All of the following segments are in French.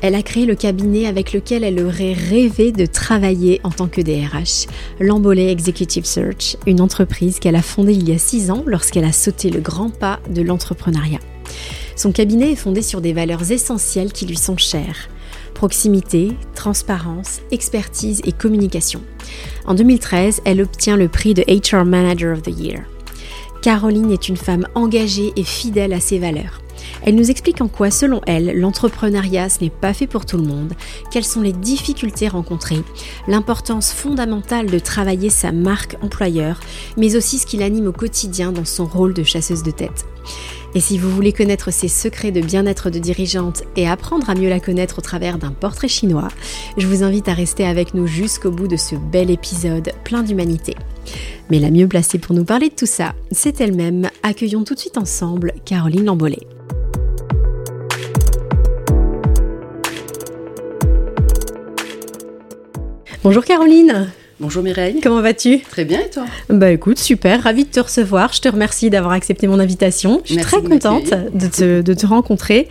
Elle a créé le cabinet avec lequel elle aurait rêvé de travailler en tant que DRH, Lambolé Executive Search, une entreprise qu'elle a fondée il y a six ans lorsqu'elle a sauté le grand pas de l'entrepreneuriat. Son cabinet est fondé sur des valeurs essentielles qui lui sont chères. Proximité, transparence, expertise et communication. En 2013, elle obtient le prix de HR Manager of the Year. Caroline est une femme engagée et fidèle à ses valeurs. Elle nous explique en quoi, selon elle, l'entrepreneuriat ce n'est pas fait pour tout le monde, quelles sont les difficultés rencontrées, l'importance fondamentale de travailler sa marque employeur, mais aussi ce qui l'anime au quotidien dans son rôle de chasseuse de tête. Et si vous voulez connaître ses secrets de bien-être de dirigeante et apprendre à mieux la connaître au travers d'un portrait chinois, je vous invite à rester avec nous jusqu'au bout de ce bel épisode plein d'humanité. Mais la mieux placée pour nous parler de tout ça, c'est elle-même. Accueillons tout de suite ensemble Caroline Lambollet. Bonjour Caroline. Bonjour Mireille. Comment vas-tu? Très bien et toi? Bah écoute, super, ravie de te recevoir. Je te remercie d'avoir accepté mon invitation. Je suis très contente de te, rencontrer.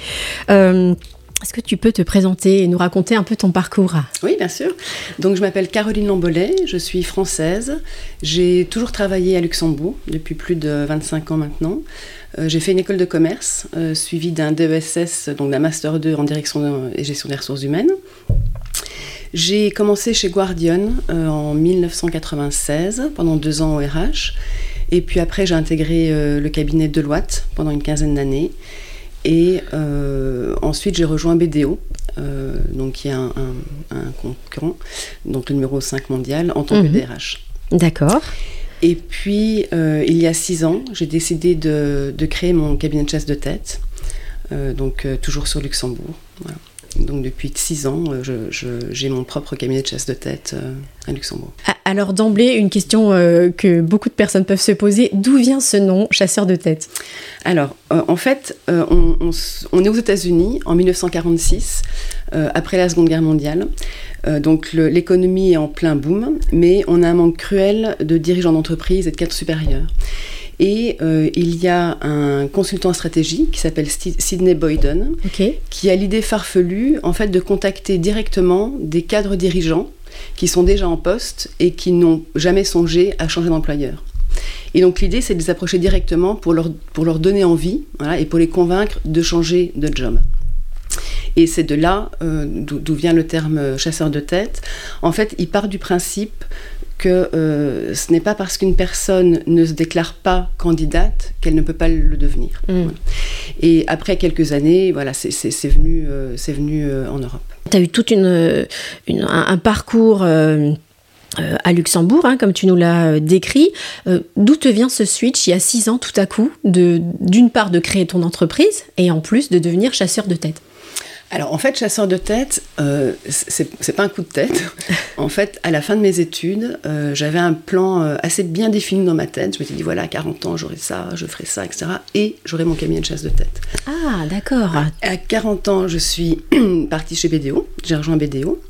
Euh, est-ce que tu peux te présenter et nous raconter un peu ton parcours? Oui, bien sûr. Donc, je m'appelle Caroline Lambolet, je suis française. J'ai toujours travaillé à Luxembourg depuis plus de 25 ans maintenant. Euh, j'ai fait une école de commerce euh, suivie d'un DESS, donc d'un Master 2 en direction et gestion des ressources humaines. J'ai commencé chez Guardian euh, en 1996, pendant deux ans au RH. Et puis après, j'ai intégré euh, le cabinet Deloitte pendant une quinzaine d'années. Et euh, ensuite, j'ai rejoint BDO, donc qui est un, concurrent, donc le numéro 5 mondial, en tant que DRH. Mhm. D'accord. Et puis, il y a six ans, j'ai décidé de, de, créer mon cabinet de chasse de tête, donc toujours sur Luxembourg. Voilà. Donc depuis six ans, euh, j'ai mon propre cabinet de chasse de tête euh, à Luxembourg. Ah, alors d'emblée, une question euh, que beaucoup de personnes peuvent se poser, d'où vient ce nom chasseur de tête? Alors en fait, on, est aux États-Unis en 1946, après la Seconde Guerre mondiale. donc l'économie est en plein boom, mais on a un manque cruel de dirigeants d'entreprise et de cadres supérieurs. Et euh, il y a un consultant stratégique qui s'appelle Sidney Boyden, qui a l'idée farfelue en fait de contacter directement des cadres dirigeants qui sont déjà en poste et qui n'ont jamais songé à changer d'employeur. Et donc l'idée, c'est de les approcher directement pour leur, pour leur donner envie et pour les convaincre de changer de job. Et c'est de là euh, d'où vient le terme chasseur de tête. En fait, il part du principe que euh, ce n'est pas parce qu'une personne ne se déclare pas candidate qu'elle ne peut pas le devenir. Mm. Et après quelques années, voilà, c'est venu, euh, c'est venu euh, en Europe. Tu as eu tout une, un, parcours à Luxembourg, hein, comme tu nous l'as décrit. D'où te vient ce switch il y a six ans tout à coup, d'une part de créer ton entreprise et en plus de devenir chasseur de tête? Alors en fait, chasseur de tête, euh, c'est pas un coup de tête. en fait, à la fin de mes études, euh, j'avais un plan euh, assez bien défini dans ma tête. Je m'étais dit voilà, à 40 ans, j'aurai ça, je ferai ça, etc. Et j'aurai mon cabinet de chasse de tête. Ah, d'accord. À, 40 ans, je suis partie chez BDO. J'ai rejoint BDO.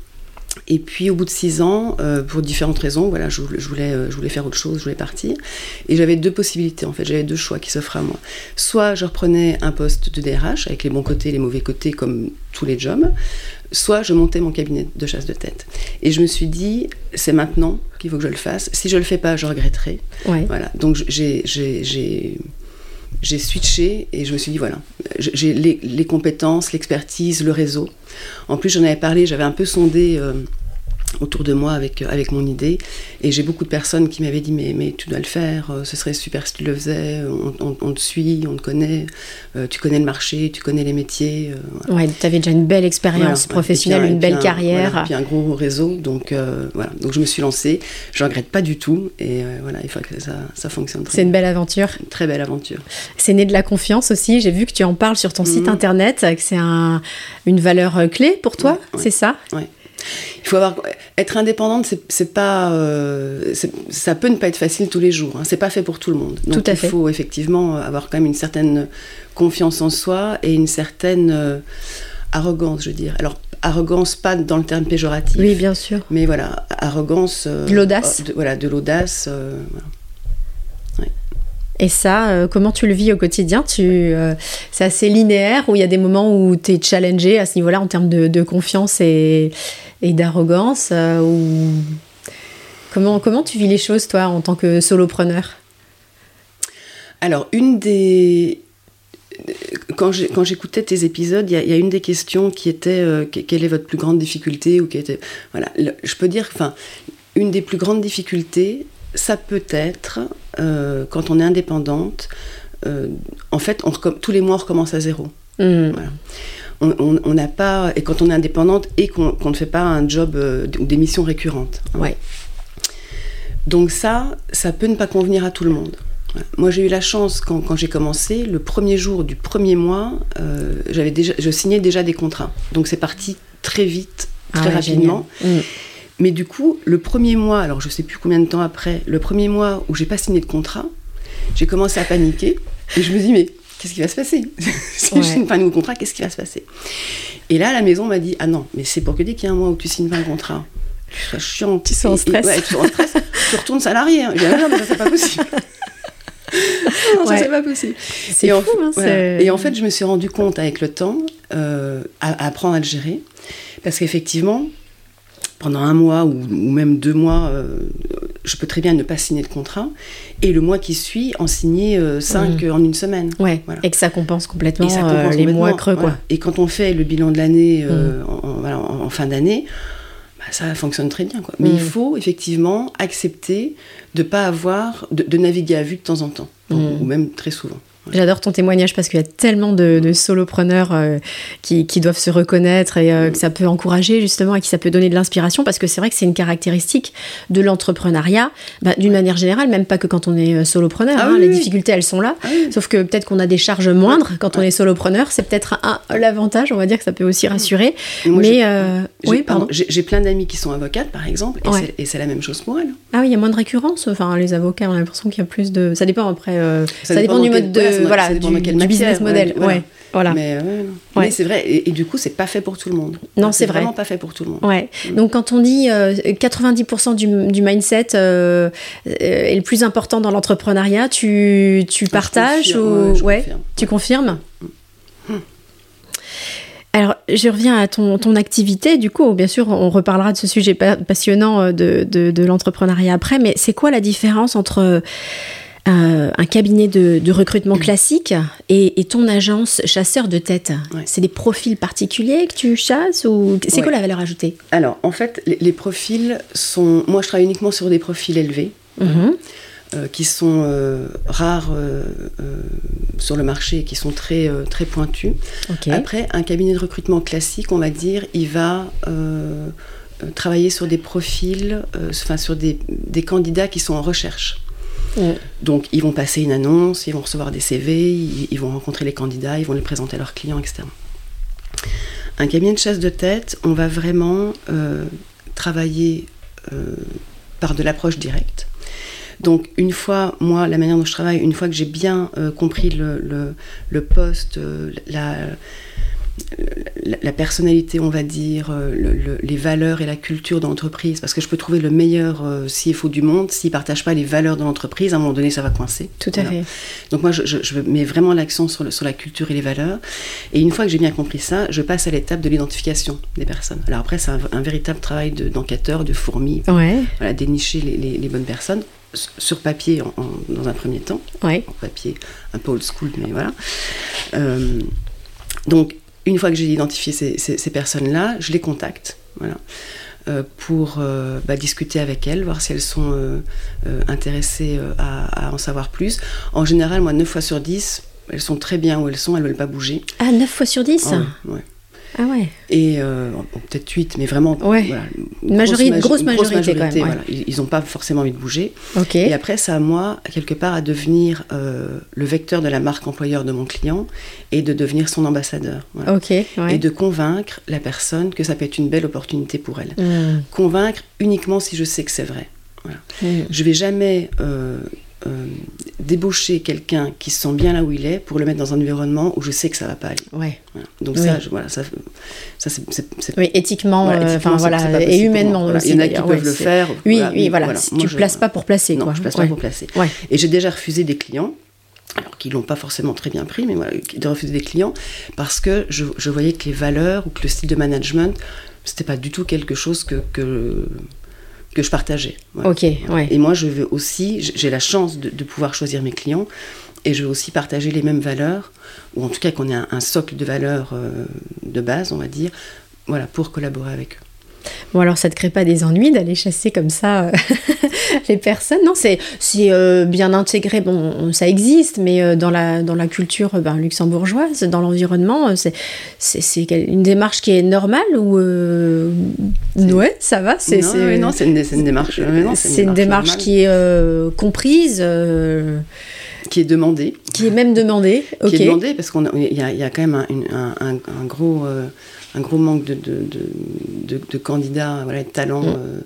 Et puis au bout de six ans, euh, pour différentes raisons, voilà, je, voulais, euh, je voulais faire autre chose, je voulais partir. Et j'avais deux possibilités en fait, j'avais deux choix qui s'offraient à moi. Soit je reprenais un poste de DRH avec les bons côtés et les mauvais côtés comme tous les jobs, soit je montais mon cabinet de chasse de tête. Et je me suis dit, c'est maintenant qu'il faut que je le fasse. Si je le fais pas, je regretterai. Voilà. Donc j'ai j'ai switché et je me suis dit voilà, j'ai les, compétences, l'expertise, le réseau. En plus, j'en avais parlé, j'avais un peu sondé. Autour de moi avec, euh, avec mon idée. Et j'ai beaucoup de personnes qui m'avaient dit mais, mais tu dois le faire, euh, ce serait super si tu le faisais, on, te suit, on te connaît, euh, tu connais le marché, tu connais les métiers. Ouais, tu avais déjà une belle expérience professionnelle, une belle carrière. et puis un gros réseau, donc voilà. Donc je me suis lancée, je regrette pas du tout, et voilà, il faut que ça, ça fonctionne C'est une belle aventure. Une très belle aventure. C'est né de la confiance aussi, j'ai vu que tu en parles sur ton site mhm. internet, que c'est un, une valeur clé pour toi, c'est ça? Oui. Il faut avoir être indépendante, c'est pas euh, ça peut ne pas être facile tous les jours. Hein. C'est pas fait pour tout le monde. Donc tout à il faut effectivement avoir quand même une certaine confiance en soi et une certaine euh, arrogance, je veux dire. Alors arrogance pas dans le terme péjoratif. Oui, bien sûr. Mais voilà, arrogance. Euh, de l'audace. voilà, de l'audace. Voilà. Et ça, euh, comment tu le vis au quotidien? Euh, C'est assez linéaire ou il y a des moments où tu es challengé à ce niveau-là en termes de, confiance et, d'arrogance euh, ou... comment, comment tu vis les choses, toi, en tant que solopreneur? Alors, une des... Quand j'écoutais tes épisodes, il y, a une des questions qui était quelle est votre plus grande difficulté ou qui était voilà, je peux dire, enfin, une des plus grandes difficultés, ça peut être, euh, quand on est indépendante, euh, en fait, on tous les mois, on recommence à zéro. Hmm. On n'a pas, et quand on est indépendante et qu'on ne fait pas un job euh, ou des missions récurrentes. Hein. Ouais. Donc ça, ça peut ne pas convenir à tout le monde. Moi, j'ai eu la chance quand, quand j'ai commencé, le premier jour du premier mois, j'avais déjà, je signais déjà des contrats. Donc c'est parti très vite, ah très rapidement. Mais du coup, le premier mois, alors je sais plus combien de temps après, le premier mois où j'ai pas signé de contrat, j'ai commencé à paniquer et je me dis mais qu'est-ce qui va se passer Si je signe pas un nouveau contrat, qu'est-ce qui va se passer? Et là, la maison m'a dit ah non, mais c'est pour que dès qu'il y a un mois où tu signes pas un contrat, tu sois chiant, tu sois en stress, tu, en stress tu retournes salarié. Hein. Je dis, ah non, mais ça c'est pas possible. non, ça c'est pas possible. C'est fou, hein, Et en fait, je me suis rendu compte avec le temps euh, à, à apprendre à le gérer, parce qu'effectivement pendant un mois ou, même deux mois, euh, je peux très bien ne pas signer de contrat, et le mois qui suit, en signer euh, cinq mmh. en une semaine. Ouais, et que ça compense complètement euh, les mois creux. Quoi. Et quand on fait le bilan de l'année mmh. en, fin d'année, bah, ça fonctionne très bien. Quoi. Mais il mmh. faut effectivement accepter de ne pas avoir, de, naviguer à vue de temps en temps, ou même très souvent. J'adore ton témoignage parce qu'il y a tellement de, solopreneurs euh, qui, doivent se reconnaître et euh, que ça peut encourager justement et que ça peut donner de l'inspiration parce que c'est vrai que c'est une caractéristique de l'entrepreneuriat bah, d'une manière générale, même pas que quand on est euh, solopreneur. Ah hein, les difficultés, elles sont là. Ah Sauf que peut-être qu'on a des charges moindres quand on est solopreneur. C'est peut-être un, l'avantage, on va dire que ça peut aussi rassurer. mais oui, pardon. J'ai plein d'amis qui sont avocates, par exemple, et c'est la même chose pour elles. Ah oui, il y a moins de récurrence. Enfin, les avocats, on a l'impression qu'il y a plus de. Ça dépend après. Ça, dépend, du mode de voilà, du, business model. Ouais, voilà. Mais, c'est vrai, et, du coup, c'est pas fait pour tout le monde. Non, c'est vraiment pas fait pour tout le monde. Ouais. Mm. Donc, quand on dit 90% euh, du, mindset euh, est le plus important dans l'entrepreneuriat, tu, tu partages ou ouais, tu confirmes mm. Alors, je reviens à ton, ton, activité. Du coup, bien sûr, on reparlera de ce sujet passionnant euh, de, de l'entrepreneuriat après, mais c'est quoi la différence entre euh, un cabinet de, recrutement classique et, ton agence chasseur de tête C'est des profils particuliers que tu chasses ou c'est quoi la valeur ajoutée? Alors, en fait, les, profils sont. Moi, je travaille uniquement sur des profils élevés. Mhm. Euh, qui sont euh, rares sur le marché et qui sont très, très pointus. Après, un cabinet de recrutement classique, on va dire, il va travailler sur des profils, enfin sur des, des, candidats qui sont en recherche. Donc, ils vont passer une annonce, ils vont recevoir des CV, ils, vont rencontrer les candidats, ils vont les présenter à leurs clients, etc. Un cabinet de chasse de tête, on va vraiment euh, travailler euh, par de l'approche directe. Donc, une fois, moi, la manière dont je travaille, une fois que j'ai bien euh, compris le, le poste, la la, personnalité, on va dire, euh, les valeurs et la culture de l'entreprise, parce que je peux trouver le meilleur euh, CFO du monde, s'il ne partage pas les valeurs de l'entreprise, à un moment donné, ça va coincer. Tout à fait. Donc moi, je, mets vraiment l'accent sur, la culture et les valeurs. Et une fois que j'ai bien compris ça, je passe à l'étape de l'identification des personnes. Alors après, c'est un, véritable travail d'enquêteur, de, fourmi, voilà, dénicher les, bonnes personnes sur papier dans un premier temps. En papier un peu old school, mais voilà. Euh, donc une fois que j'ai identifié ces, personnes-là, je les contacte. Voilà. Euh, pour euh, bah, discuter avec elles, voir si elles sont euh, intéressées à, en savoir plus. En général, moi, 9 fois sur 10, elles sont très bien où elles sont, elles ne veulent pas bouger. Ah, 9 fois sur 10 ah, ouais. Ah ouais. Et euh, peut-être 8, mais vraiment. Ouais. Voilà, une, majorité, une grosse, majorité, quand même. Voilà. Ils n'ont pas forcément envie de bouger. Ok. Et après, c'est à moi, quelque part, à devenir euh, le vecteur de la marque employeur de mon client et de devenir son ambassadeur. Voilà. Ouais. Et de convaincre la personne que ça peut être une belle opportunité pour elle. Mm. Convaincre uniquement si je sais que c'est vrai. Voilà. Mm. Je vais jamais euh, euh, débaucher quelqu'un qui se sent bien là où il est pour le mettre dans un environnement où je sais que ça va pas aller. Ouais. Voilà. Donc Oui. ça, je- voilà, ça, ça c'est- Oui, éthiquement, voilà, euh, éthiquement, voilà, pas et humainement. Voilà. aussi. Il y en a qui peuvent le faire. Oui, voilà, oui, voilà. voilà. si Moi, tu je- places pas pour placer, non, quoi. je place Ouais. pas pour placer. Ouais. Et j'ai déjà refusé des clients, alors qu'ils l'ont pas forcément très bien pris, mais voilà, de refuser des clients parce que je, je voyais que les valeurs ou que le style de management, c'était pas du tout quelque chose que, que, que je partageais. Voilà. Ok, ouais. Et moi, je veux aussi, j'ai la chance de, de pouvoir choisir mes clients et je veux aussi partager les mêmes valeurs, ou en tout cas qu'on ait un, un socle de valeurs euh, de base, on va dire, voilà, pour collaborer avec eux. Bon, alors ça te crée pas des ennuis d'aller chasser comme ça euh, les personnes? Non, c'est euh, bien intégré. Bon, on- ça existe, mais euh, dans la dans la culture ben, luxembourgeoise, dans l'environnement, euh, c'est une démarche qui est normale ou ouais, ça va? C'est non, oui, non, c'est une, une démarche. c'est une démarche normale, qui est comprise, qui est demandée. qui est même demandée. Ok. qui est demandé parce qu'il y y a quand même un, un- un- un gros, euh, un gros manque de, de, de, de- de candidats, voilà, de talents Mm. euh,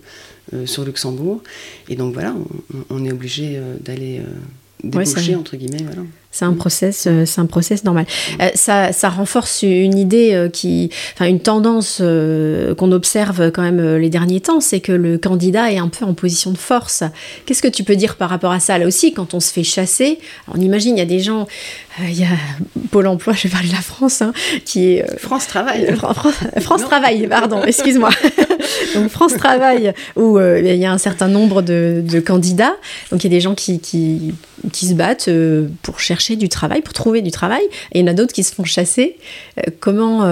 euh, sur Luxembourg. Et donc voilà, on, on est obligé euh, d'aller Ouais, débaucher, entre guillemets. Voilà. C'est un process, euh, c'est un process normal. Euh, ça, ça renforce une idée euh, qui, enfin une tendance qu'on observe quand même les derniers temps, c'est que le candidat est un peu en position de force. Qu'est-ce que tu peux dire par rapport à ça? Là aussi quand on se fait chasser On imagine il y a des gens, il y a Pôle Emploi, je vais parler de la France, hein, qui est France Travail. Fran- Fran- France. Travail, pardon, excuse-moi. Donc France Travail, où euh, il y a un certain nombre de, candidats. Donc il y a des gens qui, qui, se battent euh, pour chercher du travail, pour trouver du travail. Et il y en a d'autres qui se font chasser. Euh, comment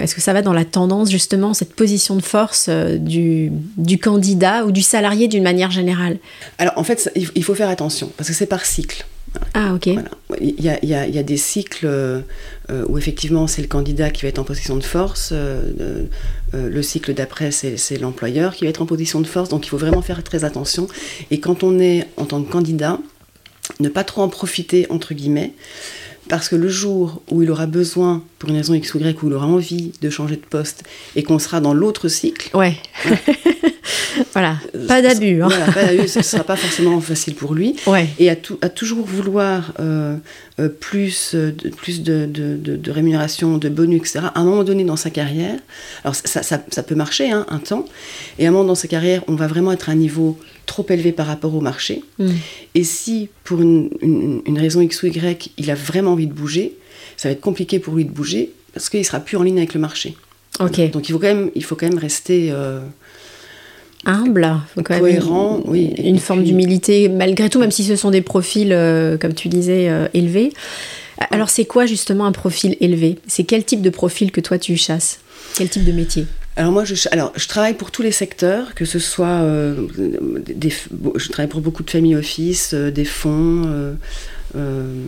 est-ce que ça va dans la tendance, justement, cette position de force du, candidat ou du salarié d'une manière générale? Alors en fait, il faut faire attention parce que c'est par cycle. Ah, ok. Il y a, il y a- il y a des cycles euh, où effectivement c'est le candidat qui va être en position de force, euh, euh, le cycle d'après c'est l'employeur qui va être en position de force, donc il faut vraiment faire très attention. Et quand on est en tant que candidat, ne pas trop en profiter entre guillemets, parce que le jour où il aura besoin, pour une raison X ou Y, où il aura envie de changer de poste et qu'on sera dans l'autre cycle, Ouais. voilà. Pas d'abus. Hein. voilà, pas d'abus, ce ne sera pas forcément facile pour lui. Ouais. et à, tou- à toujours vouloir euh, euh, plus, euh, de, plus de, de- de- de rémunération, de bonus, etc., à un moment donné dans sa carrière, alors ça, ça- ça peut marcher hein, un temps, et à un moment dans sa carrière, on va vraiment être à un niveau trop élevé par rapport au marché. Mm. Et si, pour une, une- une raison X ou Y, il a vraiment envie de bouger, ça va être compliqué pour lui de bouger, parce qu'il sera plus en ligne avec le marché. Ok. Donc il faut quand même, il faut quand même rester... euh, humble, faut quand même Cohérent, une, oui, une forme d'humilité malgré tout, même si ce sont des profils, euh, comme tu disais, euh, élevés. Alors c'est quoi justement un profil élevé? C'est quel type de profil que toi tu chasses? Quel type de métier? Alors moi, je, alors, je travaille pour tous les secteurs, que ce soit, euh, je travaille pour beaucoup de familles office, euh, des fonds, euh,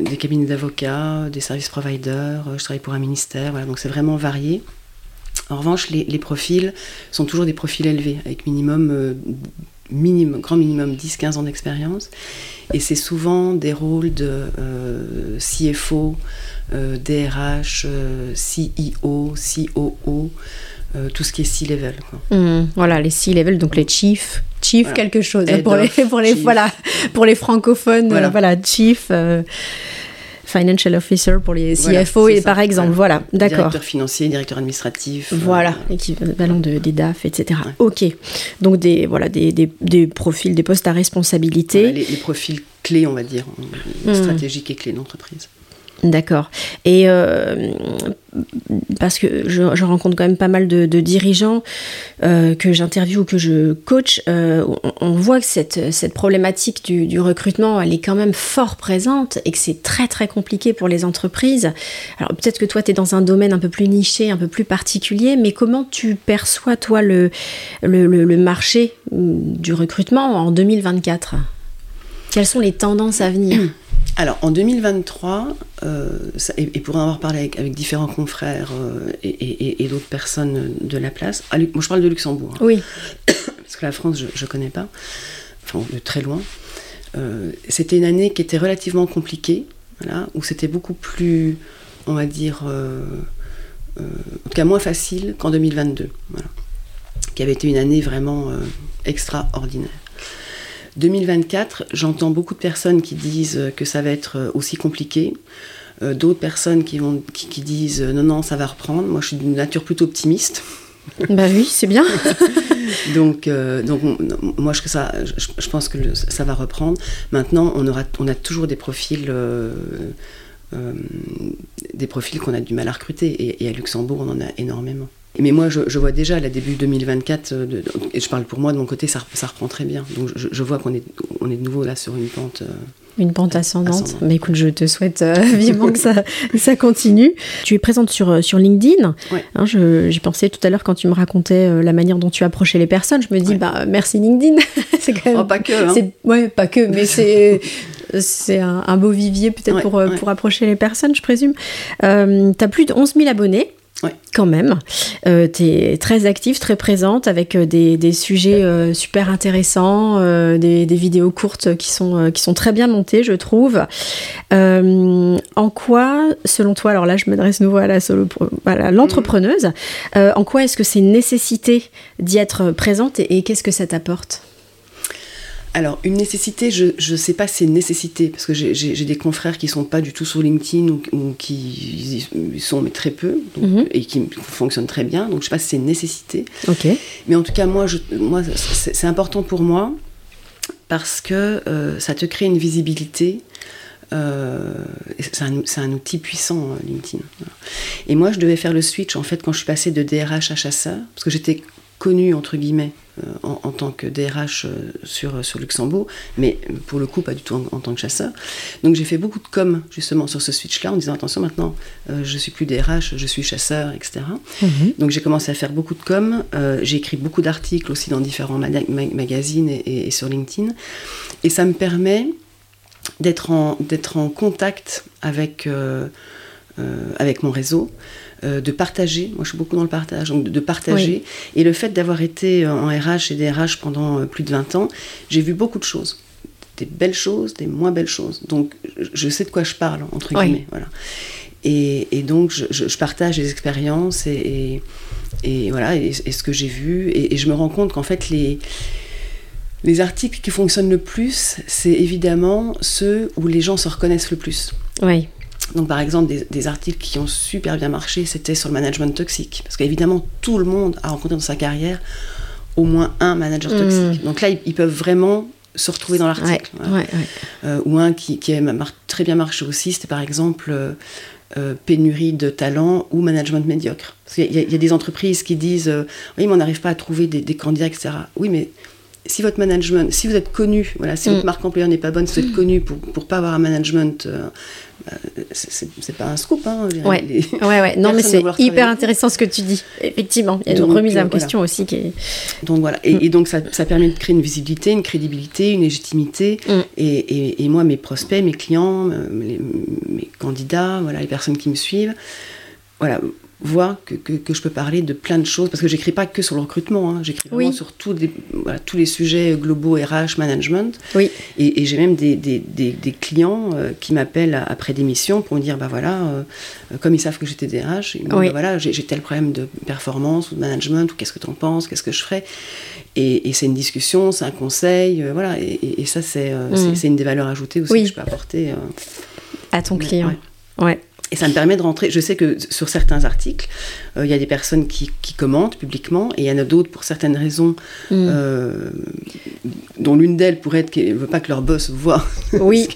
des cabinets d'avocats, des services providers, je travaille pour un ministère, voilà, donc c'est vraiment varié. En revanche, les, profils sont toujours des profils élevés, avec minimum, minimum grand minimum 10-15 ans d'expérience. Et c'est souvent des rôles de CFO, DRH, euh, CEO, COO, euh, tout ce qui est C-level. Hum, Voilà, les C-level, donc les chiefs. Chief Voilà. quelque chose. Head Pour les, pour, les, chief. voilà, pour les francophones, Voilà. voilà, chief, euh, financial officer pour les CFO, et ça. par exemple. Voilà, d'accord. Directeur financier, directeur administratif. euh, Voilà, l'équivalent de, des DAF, etc. Ouais. Ok. Donc des, voilà, des, des, des profils, des postes à responsabilité. les profils clés, on va dire, Hmm. stratégiques et clés d'entreprise. D'accord. Et euh, parce que je, rencontre quand même pas mal de, dirigeants euh, que j'interviewe ou que je coach, euh, on, voit que cette, cette problématique du, recrutement, elle est quand même fort présente et que c'est très très compliqué pour les entreprises. Alors peut-être que toi, tu es dans un domaine un peu plus niché, un peu plus particulier, mais comment tu perçois, toi, le- le marché mm, du recrutement en 2024 Quelles sont les tendances à venir? Alors en 2023, et, pour en avoir parlé avec, différents confrères et, d'autres personnes de la place, moi je parle de Luxembourg. Hein. Oui. Parce que la France, je ne connais pas, enfin de très loin. c'était une année qui était relativement compliquée, voilà, où c'était beaucoup plus, on va dire, en tout cas moins facile qu'en 2022. Voilà qui avait été une année vraiment euh, extraordinaire. 2024, j'entends beaucoup de personnes qui disent que ça va être euh, aussi compliqué. Euh, d'autres personnes qui, vont, qui, disent non, non, ça va reprendre. Moi, je suis d'une nature plutôt optimiste. Bah oui, c'est bien. donc, donc moi, je, ça, je, pense que ça va reprendre. Maintenant, on, aura, on a toujours des profils, des profils qu'on a du mal à recruter. Et, à Luxembourg, on en a énormément. Mais moi, je, vois déjà, à début 2024, euh, et je parle pour moi de mon côté, ça, reprend très bien. Donc je, vois qu'on est, on est de nouveau là sur une pente. Euh, une pente ascendante. Mais écoute, je te souhaite euh, vivement que ça, ça continue. Tu es présente sur, sur LinkedIn. Hein, J'y pensais tout à l'heure quand tu me racontais la manière dont tu approchais les personnes. Je me dis, bah, merci LinkedIn. c'est quand même. Oh, pas que. Hein. Ouais, pas que, mais c'est. c'est un, beau vivier peut-être pour, pour approcher les personnes, je présume. tu as plus de 11 000 abonnés. Ouais. Quand même. Euh, tu es très active, très présente, avec euh, des, sujets euh, super intéressants, des, vidéos courtes qui sont, qui sont très bien montées, je trouve. en quoi, selon toi, alors là je m'adresse nouveau à la solo, l'entrepreneuse, en quoi est-ce que c'est une nécessité d'y être présente et qu'est-ce que ça t'apporte? Alors, une nécessité, je ne sais pas si c'est une nécessité, parce que j'ai des confrères qui ne sont pas du tout sur LinkedIn ou, qui y sont mais très peu, mhm. et qui fonctionnent très bien, donc je ne sais pas si c'est une nécessité. Mais en tout cas, moi, moi c'est important pour moi, parce que euh, ça te crée une visibilité. Euh, c'est un, outil puissant, euh, LinkedIn. Et moi, je devais faire le switch, en fait, quand je suis passée de DRH à chasseur, parce que j'étais connue, entre guillemets, euh, en, tant que DRH euh, sur, sur Luxembourg, mais pour le coup pas du tout en, tant que chasseur. Donc j'ai fait beaucoup de com justement sur ce switch-là en disant attention maintenant euh, je suis plus DRH, je suis chasseur, etc. Mhm. Donc j'ai commencé à faire beaucoup de com, j'ai écrit beaucoup d'articles aussi dans différents magazines et, sur LinkedIn, et ça me permet d'être en, en contact avec, avec mon réseau. Euh, de partager. Moi, je suis beaucoup dans le partage, donc de, partager. Et le fait d'avoir été euh, en RH et DRH pendant euh, plus de 20 ans, j'ai vu beaucoup de choses. Des belles choses, des moins belles choses. Donc, je sais de quoi je parle, entre guillemets. Voilà. Et, donc, je, partage les expériences et, et, voilà, et, ce que j'ai vu. Et, je me rends compte qu'en fait, les, les articles qui fonctionnent le plus, c'est évidemment ceux où les gens se reconnaissent le plus. Oui. Donc par exemple, des, articles qui ont super bien marché, c'était sur le management toxique. Parce qu'évidemment, tout le monde a rencontré dans sa carrière au moins un manager mm. toxique. Donc là, ils, peuvent vraiment se retrouver dans l'article. Euh, ou un qui, qui a très bien marché aussi, c'était par exemple euh, euh, pénurie de talent ou management médiocre. Parce qu'il y, a des entreprises qui disent Oui, mais on n'arrive pas à trouver des, des candidats, etc. Oui, mais si votre management, si vous êtes connu, voilà, si votre mm. marque employeur n'est pas bonne, si vous êtes connu pour ne pas avoir un management, euh, c'est pas un scoop. Hein, ouais. ouais, ouais. Non, mais c'est hyper intéressant ce que tu dis. Effectivement, il y a une remise en euh, question aussi qui est. Donc voilà, et, mm. donc ça, ça, permet de créer une visibilité, une crédibilité, une légitimité. Mm. Et, et, moi, mes prospects, mes clients, mes, mes candidats, voilà, les personnes qui me suivent, voilà, voir que, que, je peux parler de plein de choses, parce que j'écris pas que sur le recrutement, hein. j'écris vraiment sur tous les, voilà, tous les sujets globaux RH, management. Oui. Et, j'ai même des, des, des, clients euh, qui m'appellent après des missions pour me dire, bah voilà, euh, comme ils savent que j'étais DRH, ils me disent, bah voilà, j'ai tel problème de performance ou de management, ou qu'est-ce que tu en penses, qu'est-ce que je ferais? Et, c'est une discussion, c'est un conseil, euh, voilà, et, ça c'est mm. c'est une des valeurs ajoutées aussi que je peux apporter. à ton client. ouais. Et ça me permet de rentrer. Je sais que sur certains articles, euh, il y a des personnes qui, commentent publiquement, et il y en a d'autres pour certaines raisons, mm. euh, dont l'une d'elles pourrait être qu'elle ne veut pas que leur boss voit. Oui.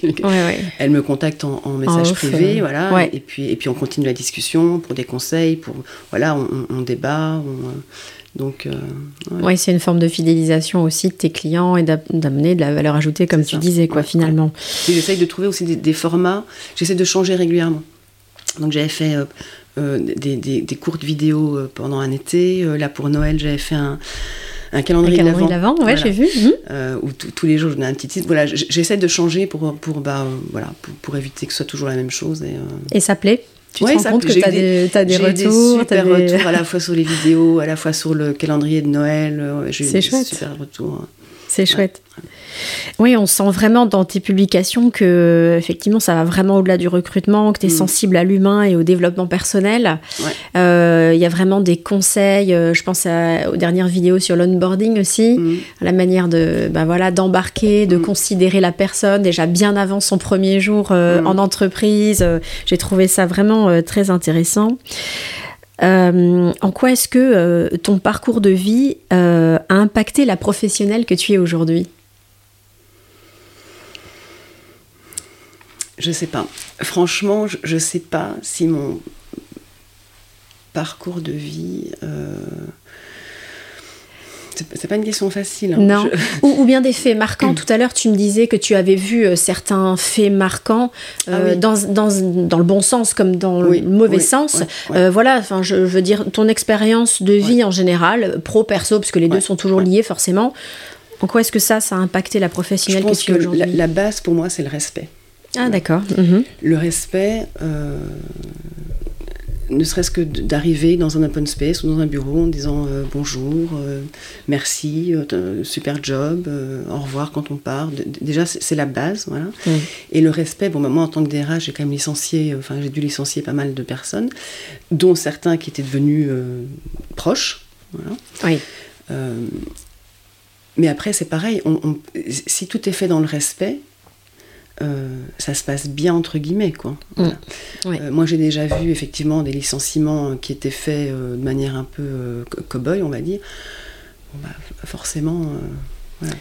Elle me contacte en, message privé, euh, voilà. Et puis et puis on continue la discussion pour des conseils, pour voilà, on, débat. donc, oui, c'est une forme de fidélisation aussi de tes clients et d'amener de la valeur ajoutée, comme tu disais, quoi, finalement. J'essaye de trouver aussi des formats. J'essaie de changer régulièrement. Donc j'avais fait euh, euh, des, courtes vidéos euh, pendant un été. là pour Noël, j'avais fait un, un calendrier, Un calendrier de l'avant, ouais, Voilà. j'ai vu. Euh, où tous les jours je donne un petit titre. Voilà, j'essaie de changer pour, pour, bah, voilà, pour, pour éviter que ce soit toujours la même chose. Et, euh, Et ça plaît Tu Ouais, te rends ça compte que tu as des- des, t'as des retours super des- retours à la fois sur les vidéos, à la fois sur le calendrier de Noël. J'ai eu C'est des chouette. super retours. C'est chouette. Oui, on sent vraiment dans tes publications que effectivement ça va vraiment au-delà du recrutement, que tu es Mm. sensible à l'humain et au développement personnel. Ouais. Euh, Il y a vraiment des conseils, euh, je pense à- aux dernières vidéos sur l'onboarding aussi, Mm. la manière de bah voilà d'embarquer, de Mm. considérer la personne déjà bien avant son premier jour euh, Mm. en entreprise. J'ai trouvé ça vraiment très intéressant. Euh, en quoi est-ce que euh, ton parcours de vie euh, a impacté la professionnelle que tu es aujourd'hui? Je sais pas. Franchement, je, je sais pas si mon parcours de vie. C'est- pas une question facile. hein. Non. Je- Ou, ou bien des faits marquants. Tout à l'heure, tu me disais que tu avais vu euh, certains faits marquants euh, Ah oui. dans, dans, dans le bon sens comme dans Oui, le mauvais oui, sens. Euh, voilà, enfin, je, je veux dire, ton expérience de vie en général, pro, perso, parce que les deux sont toujours liés forcément. En quoi est-ce que ça, ça a impacté la Je professionnelle que tu que la, la base pour moi, c'est le respect. Ah, d'accord. Mhm. Le respect, ne serait-ce que d'arriver dans un open space ou dans un bureau en disant euh, bonjour, euh, merci, euh, super job, au revoir quand on part. Déjà, c'est la base, voilà. Mm. Et le respect, bon, bah, moi en tant que DRH, j'ai quand même licencié, enfin j'ai dû licencier pas mal de personnes, dont certains qui étaient devenus proches, voilà. Oui. Mais après, c'est pareil. on- on- si tout est fait dans le respect, euh, ça se passe bien entre guillemets, quoi. Voilà. Ouais. Euh, moi, j'ai déjà vu effectivement des licenciements qui étaient faits euh, de manière un peu co- cow-boy, on va dire. Bon, bah, forcément, voilà.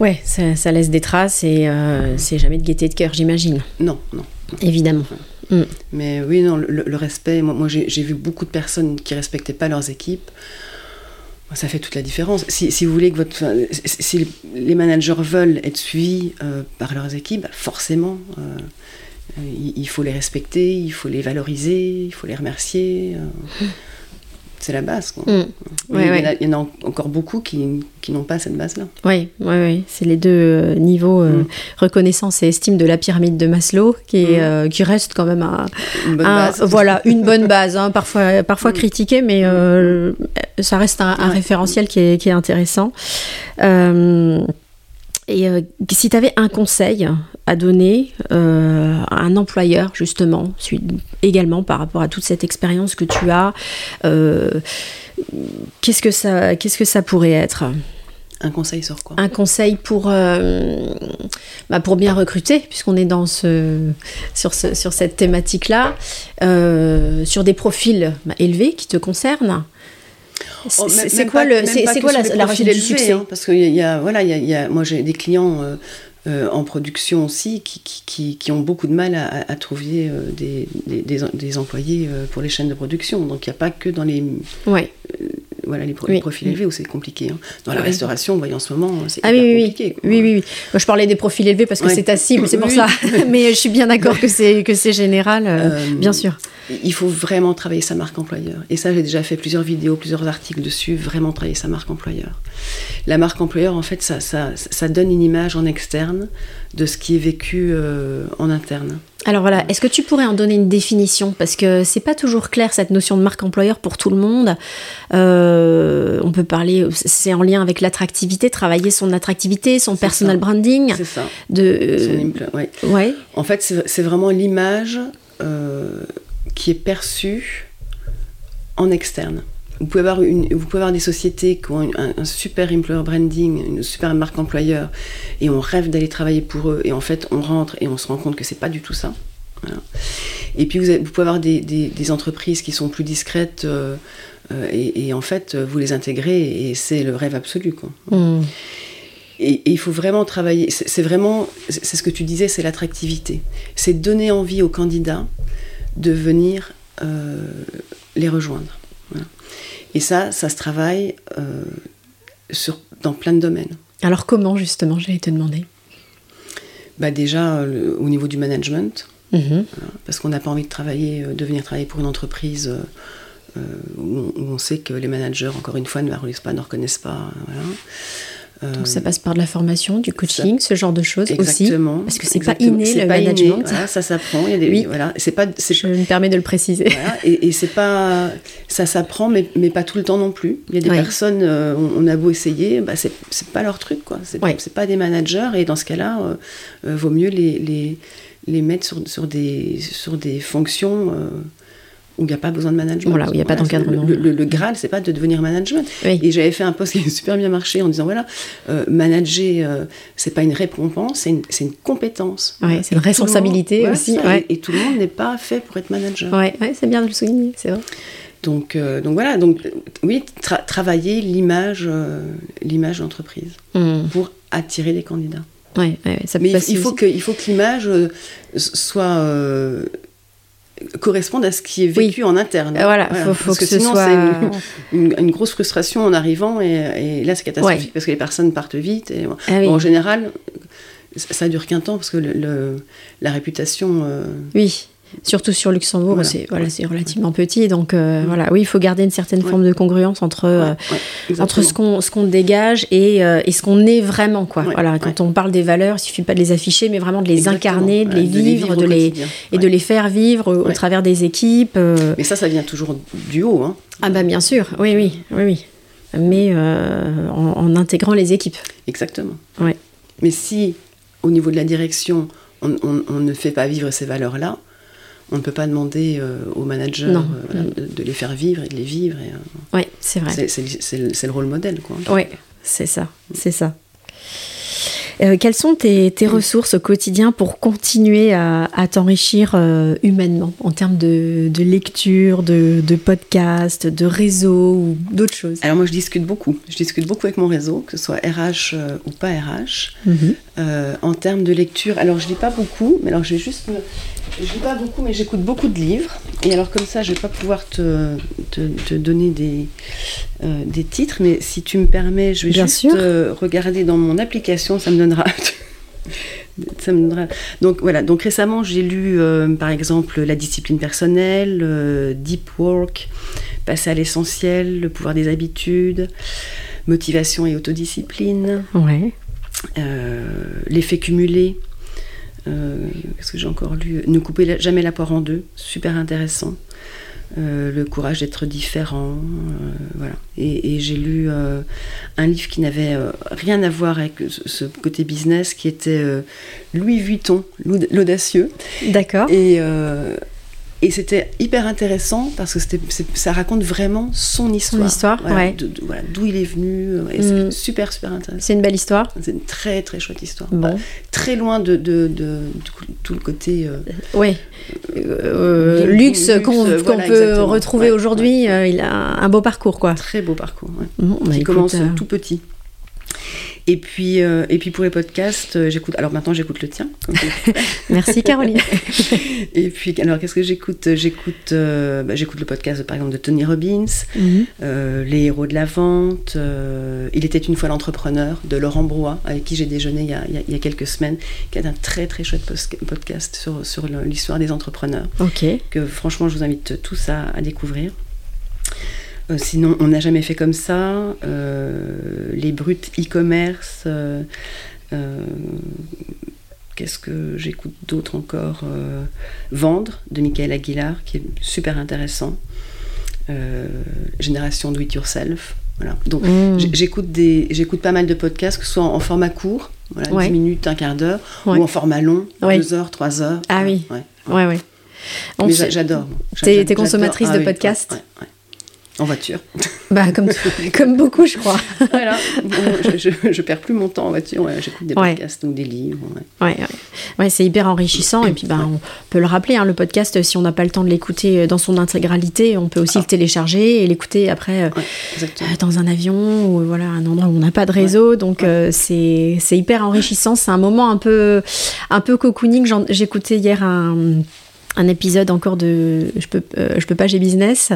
Ouais, ça, ça laisse des traces et c'est jamais de gaieté de cœur, j'imagine. Non, non. Évidemment. Mais oui, non, le, le respect. Moi, moi, j'ai j'ai vu beaucoup de personnes qui respectaient pas leurs équipes. Moi, Ça fait toute la différence. Si, si vous voulez que votre, si- les managers veulent être suivis euh, par leurs équipes, bah, forcément, euh, il, il faut les respecter, il faut les valoriser, il faut les remercier. euh. c'est la base. Quoi. Mm. Ouais, il, y en ouais. a, il y en a encore beaucoup qui, qui n'ont pas cette base-là. Oui, oui, oui. c'est les deux euh, niveaux euh, Mm. reconnaissance et estime de la pyramide de Maslow qui, est, Mm. euh, qui reste quand même un, Une bonne un- base. voilà une bonne base, hein, parfois parfois critiquée, mais ça reste un, un Ouais. référentiel qui est, qui est intéressant. Et euh, si tu avais un conseil à donner euh, à un employeur, justement, également par rapport à toute cette expérience que tu as, euh, qu'est-ce que ça, qu'est-ce que ça pourrait être? Un conseil sur quoi? Un conseil pour, bah, pour bien recruter, puisqu'on est dans ce, sur, ce, sur cette thématique-là, sur des profils bah, élevés qui te concernent. C'est Oh, c'est quoi, le, c'est, quoi la, la recette du succès hein, Parce que y a- voilà, y a- y a- moi j'ai des clients euh, euh, en production aussi qui, qui, qui- qui ont beaucoup de mal à, trouver euh, des, des, des- des employés pour les chaînes de production. Donc il n'y a pas que dans les, Ouais. Voilà, les, pro- Oui. les profils élevés où c'est compliqué. hein. Dans la Oui. restauration, vous voyez en ce moment, c'est Ah oui, compliqué. quoi. oui, oui, oui. Moi, je parlais des profils élevés parce que Ouais. c'est ta cible, c'est pour ça. Mais je suis bien d'accord que c'est, que c'est général, euh, Euh, bien sûr. Il faut vraiment travailler sa marque employeur. Et ça, j'ai déjà fait plusieurs vidéos, plusieurs articles dessus, vraiment travailler sa marque employeur. La marque employeur, en fait, ça, ça, ça donne une image en externe de ce qui est vécu euh, en interne. Alors voilà, est-ce que tu pourrais en donner une définition? Parce que c'est pas toujours clair cette notion de marque employeur pour tout le monde. Euh, on peut parler, c'est en lien avec l'attractivité, travailler son attractivité, son personal ça. branding. C'est ça. De, Son euh, ouais. ouais, En fait, c'est c'est vraiment l'image euh, qui est perçue en externe. Vous pouvez avoir, une, vous pouvez avoir des sociétés qui ont un, un super employer branding, une super marque employeur, et on rêve d'aller travailler pour eux, et en fait, on rentre et on se rend compte que c'est pas du tout ça. Voilà. Et puis, vous, avez- vous pouvez avoir des, des- des entreprises qui sont plus discrètes, euh, euh, et, et en fait, vous les intégrez, et c'est le rêve absolu. Quoi. Hmm. Et, et il faut vraiment travailler. C'est vraiment, c'est c'est ce que tu disais, c'est l'attractivité. C'est donner envie aux candidats de venir euh, les rejoindre. Voilà. Et ça, ça se travaille euh, sur, dans plein de domaines. Alors comment justement, j'allais te demander? Bah déjà, euh, au niveau du management, Mhm. parce qu'on n'a pas envie de travailler, euh, de venir travailler pour une entreprise euh, où, on, sait que les managers, encore une fois, ne reconnaissent pas, ne reconnaissent pas. Voilà. Donc ça passe par de la formation, du coaching, ce genre de choses exactement, aussi. Parce que c'est pas inné le management. voilà, ça s'apprend. oui. voilà, c'est pas. Je me permets de le préciser. Voilà, et, et c'est pas, ça s'apprend, mais, mais, pas tout le temps non plus. Il y a des personnes, euh, on, a beau essayer, bah c'est pas leur truc, quoi. C'est pas des managers, et dans ce cas-là, euh, euh, vaut mieux les, les, les mettre sur, sur, des, sur des fonctions où il n'y a pas besoin de management. Voilà, où il n'y a pas d'encadrement. Le, le, le, Graal, c'est pas de devenir management. Et j'avais fait un post qui a super bien marché en disant voilà, euh, manager, euh, c'est pas une récompense, c'est une, une, compétence. Ouais, c'est une responsabilité aussi. ouais. et, tout le monde n'est pas fait pour être manager. Ouais, c'est bien de le souligner, c'est vrai. Donc, euh, donc voilà, donc oui, travailler l'image, euh, l'image d'entreprise mmh. pour attirer des candidats. Ouais, ça Mais il, il, faut que, il faut que l'image euh, soit correspondent à ce qui est vécu en interne. Voilà, faut, parce que, sinon soit... c'est une, grosse frustration en arrivant et, là c'est catastrophique parce que les personnes partent vite et ah en général ça dure qu'un temps parce que le, la réputation. Euh, oui. Surtout sur Luxembourg, c'est voilà, relativement petit. Donc euh, mm. voilà, oui, il faut garder une certaine forme de congruence entre, euh, entre ce qu'on qu'on dégage et, euh, et ce qu'on est vraiment. Quoi. voilà, quand on parle des valeurs, il suffit pas de les afficher, mais vraiment de les incarner, de les vivre, de les, et de les faire vivre au, travers des équipes. Mais ça, ça vient toujours du haut. Hein. Ah bah bien sûr, oui, oui, oui, oui. Mais en, en, intégrant les équipes. Exactement. Ouais. Mais si, au niveau de la direction, on, on, on ne fait pas vivre ces valeurs-là, on ne peut pas demander euh, aux managers euh, de, les faire vivre et de les vivre. Euh, oui, c'est vrai. C'est le rôle modèle. Oui, c'est ça, c'est ça. quelles sont tes, ressources au quotidien pour continuer à, t'enrichir humainement en termes de, lecture, de, de podcasts, de réseau ou d'autres choses? Alors moi je discute beaucoup. Je discute beaucoup avec mon réseau, que ce soit RH ou pas RH. Mhm. en termes de lecture, alors je lis pas beaucoup, mais alors je vais juste me, je lis pas beaucoup, mais j'écoute beaucoup de livres. Et alors comme ça, je vais pas pouvoir te, te, donner des, euh, des titres, mais si tu me permets, je vais juste euh, regarder dans mon application, ça me donnera. ça me donnera... Donc voilà, donc récemment j'ai lu euh, par exemple La discipline personnelle, Deep Work, Passer à l'essentiel, Le pouvoir des habitudes, Motivation et autodiscipline, ouais. L'effet cumulé. Euh, qu'est-ce que j'ai encore lu? Ne coupez jamais la poire en deux, super intéressant. Euh, le courage d'être différent, euh, voilà. Et, j'ai lu un livre qui n'avait rien à voir avec ce, côté business, qui était Louis Vuitton, l'audacieux. D'accord. Et et c'était hyper intéressant parce que ça raconte vraiment son histoire. Son histoire, ouais. D'où il est venu. Et C'est mm. super, super intéressant. C'est une belle histoire. C'est une très, très chouette histoire. Bon. très loin de, de, de, tout le côté. Euh, oui. Euh, luxe, qu'on peut retrouver aujourd'hui. il a un beau parcours, quoi. Très beau parcours. Bon, bah, il commence euh, tout petit. Et puis, euh, et puis pour les podcasts, euh, j'écoute. Alors maintenant, j'écoute le tien. Merci Caroline. et puis, alors qu'est-ce que j'écoute? J'écoute, euh, bah, j'écoute le podcast par exemple de Tony Robbins, mhm. Les héros de la vente. il était une fois l'entrepreneur de Laurent Brouat, avec qui j'ai déjeuné il y, a, il y, a, quelques semaines, qui a un très très chouette podcast sur, sur l'histoire des entrepreneurs. Ok. Que franchement, je vous invite tous à, à découvrir. Euh, sinon, on n'a jamais fait comme ça. Euh, les brutes e-commerce. Euh, qu'est-ce que j'écoute d'autre encore Vendre de Michael Aguilar, qui est super intéressant. Génération Do It Yourself. Voilà. Donc mmh. j'écoute des j'écoute pas mal de podcasts, que ce soit en, format court, voilà, 10 minutes, un quart d'heure, ou en format long, 2 heures, 3 heures. Ah oui. Ouais, ouais. j'adore. T'es consommatrice de ah podcasts en voiture. Bah, comme, comme beaucoup, je crois. voilà. je, je, perds plus mon temps en voiture. J'écoute des podcasts ou des livres. Ouais, ouais. c'est hyper enrichissant. Et puis, bah, on peut le rappeler, hein, le podcast, si on n'a pas le temps de l'écouter euh, dans son intégralité, on peut aussi le télécharger et l'écouter après euh, euh, dans un avion ou voilà, un endroit où on n'a pas de réseau. Donc, c'est hyper enrichissant. C'est un moment un peu, un peu cocooning. J'écoutais hier un un épisode encore de je peux euh, je peux pas j'ai business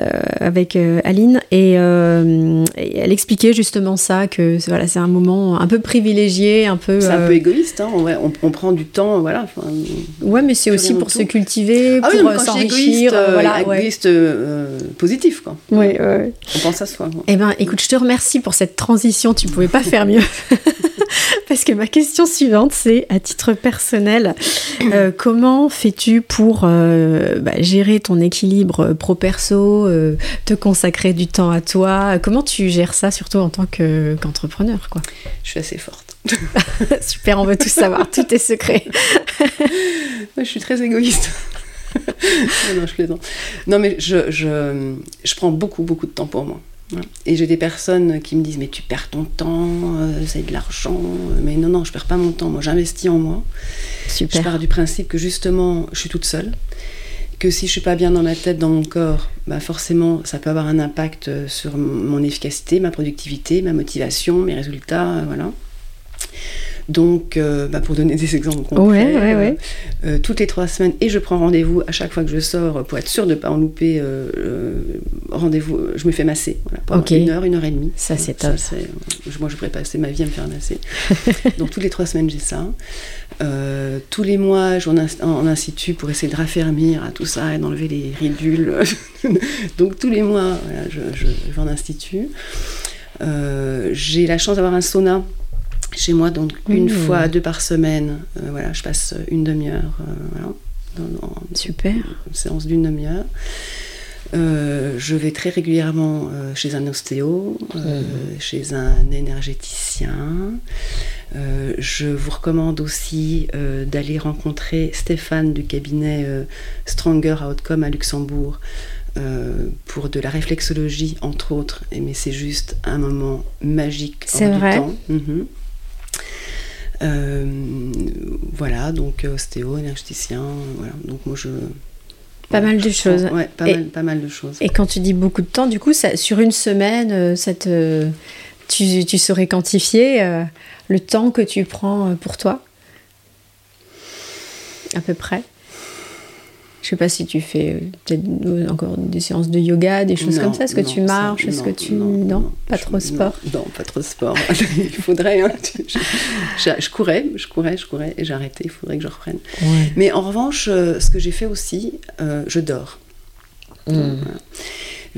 euh, avec euh, Aline. Et, elle expliquait justement ça que voilà c'est un moment un peu privilégié un peu c'est un peu égoïste hein, on, prend du temps voilà ouais mais c'est aussi pour se cultiver ah pour s'enrichir voilà égoïste positif quoi. Ouais, on pense à soi eh ben écoute je te remercie pour cette transition. Tu pouvais pas faire mieux. Parce que ma question suivante c'est à titre personnel comment fais-tu pour euh, bah, gérer ton équilibre pro-perso, euh, te consacrer du temps à toi Comment tu gères ça, surtout en tant qu'entrepreneur quoi? Je suis assez forte. Super, on veut tout savoir, tout est secret. je suis très égoïste. non, je plaisante. Non, mais je, je, je, prends beaucoup, beaucoup de temps pour moi. Et j'ai des personnes qui me disent mais tu perds ton temps, euh, c'est de l'argent. Mais non, non, je perds pas mon temps. Moi, j'investis en moi. Super. Je pars du principe que justement, je suis toute seule. Que si je suis pas bien dans ma tête, dans mon corps, bah forcément, ça peut avoir un impact euh, sur mon efficacité, ma productivité, ma motivation, mes résultats, voilà. Donc, euh, bah, pour donner des exemples concrets, euh, euh, toutes les trois semaines, et je prends rendez-vous à chaque fois que je sors pour être sûre de ne pas en louper rendez-vous, je me fais masser pendant une heure, une heure et demie. Ça, c'est top. moi, je pourrais passer ma vie à me faire masser. Donc, toutes les trois semaines, j'ai ça. tous les mois, je vais en, institut pour essayer de raffermir à tout ça et d'enlever les ridules. Donc, tous les mois, je, je, vais en institut. j'ai la chance d'avoir un sauna chez moi, donc une mmh. fois, deux par semaine. Euh, voilà, je passe une demi-heure. Euh, voilà, Super. Une séance d'une demi-heure. Euh, je vais très régulièrement chez un ostéo, mmh. chez un énergéticien. je vous recommande aussi d'aller rencontrer Stéphane du cabinet Stronger Outcome à Luxembourg. pour de la réflexologie, entre autres, mais c'est juste un moment magique. C'est vrai. Mmh. Euh, voilà, donc euh, ostéo, énergéticien, voilà. Donc moi je. Pas mal de choses. ouais, pas, mal, pas, mal, de choses. Et quand tu dis beaucoup de temps, du coup, ça, sur une semaine, euh, ça tu, tu saurais quantifier le temps que tu prends pour toi? À peu près je sais pas si tu fais euh, peut-être encore des séances de yoga, des choses comme ça. Est-ce que tu marches? Est-ce que tu. Non, pas trop sport? non, pas trop sport. il faudrait. Hein, je, courais, je courais, je courais et j'ai arrêté. Il faudrait que je reprenne. Mais en revanche, euh, ce que j'ai fait aussi, euh, je dors. Hmm.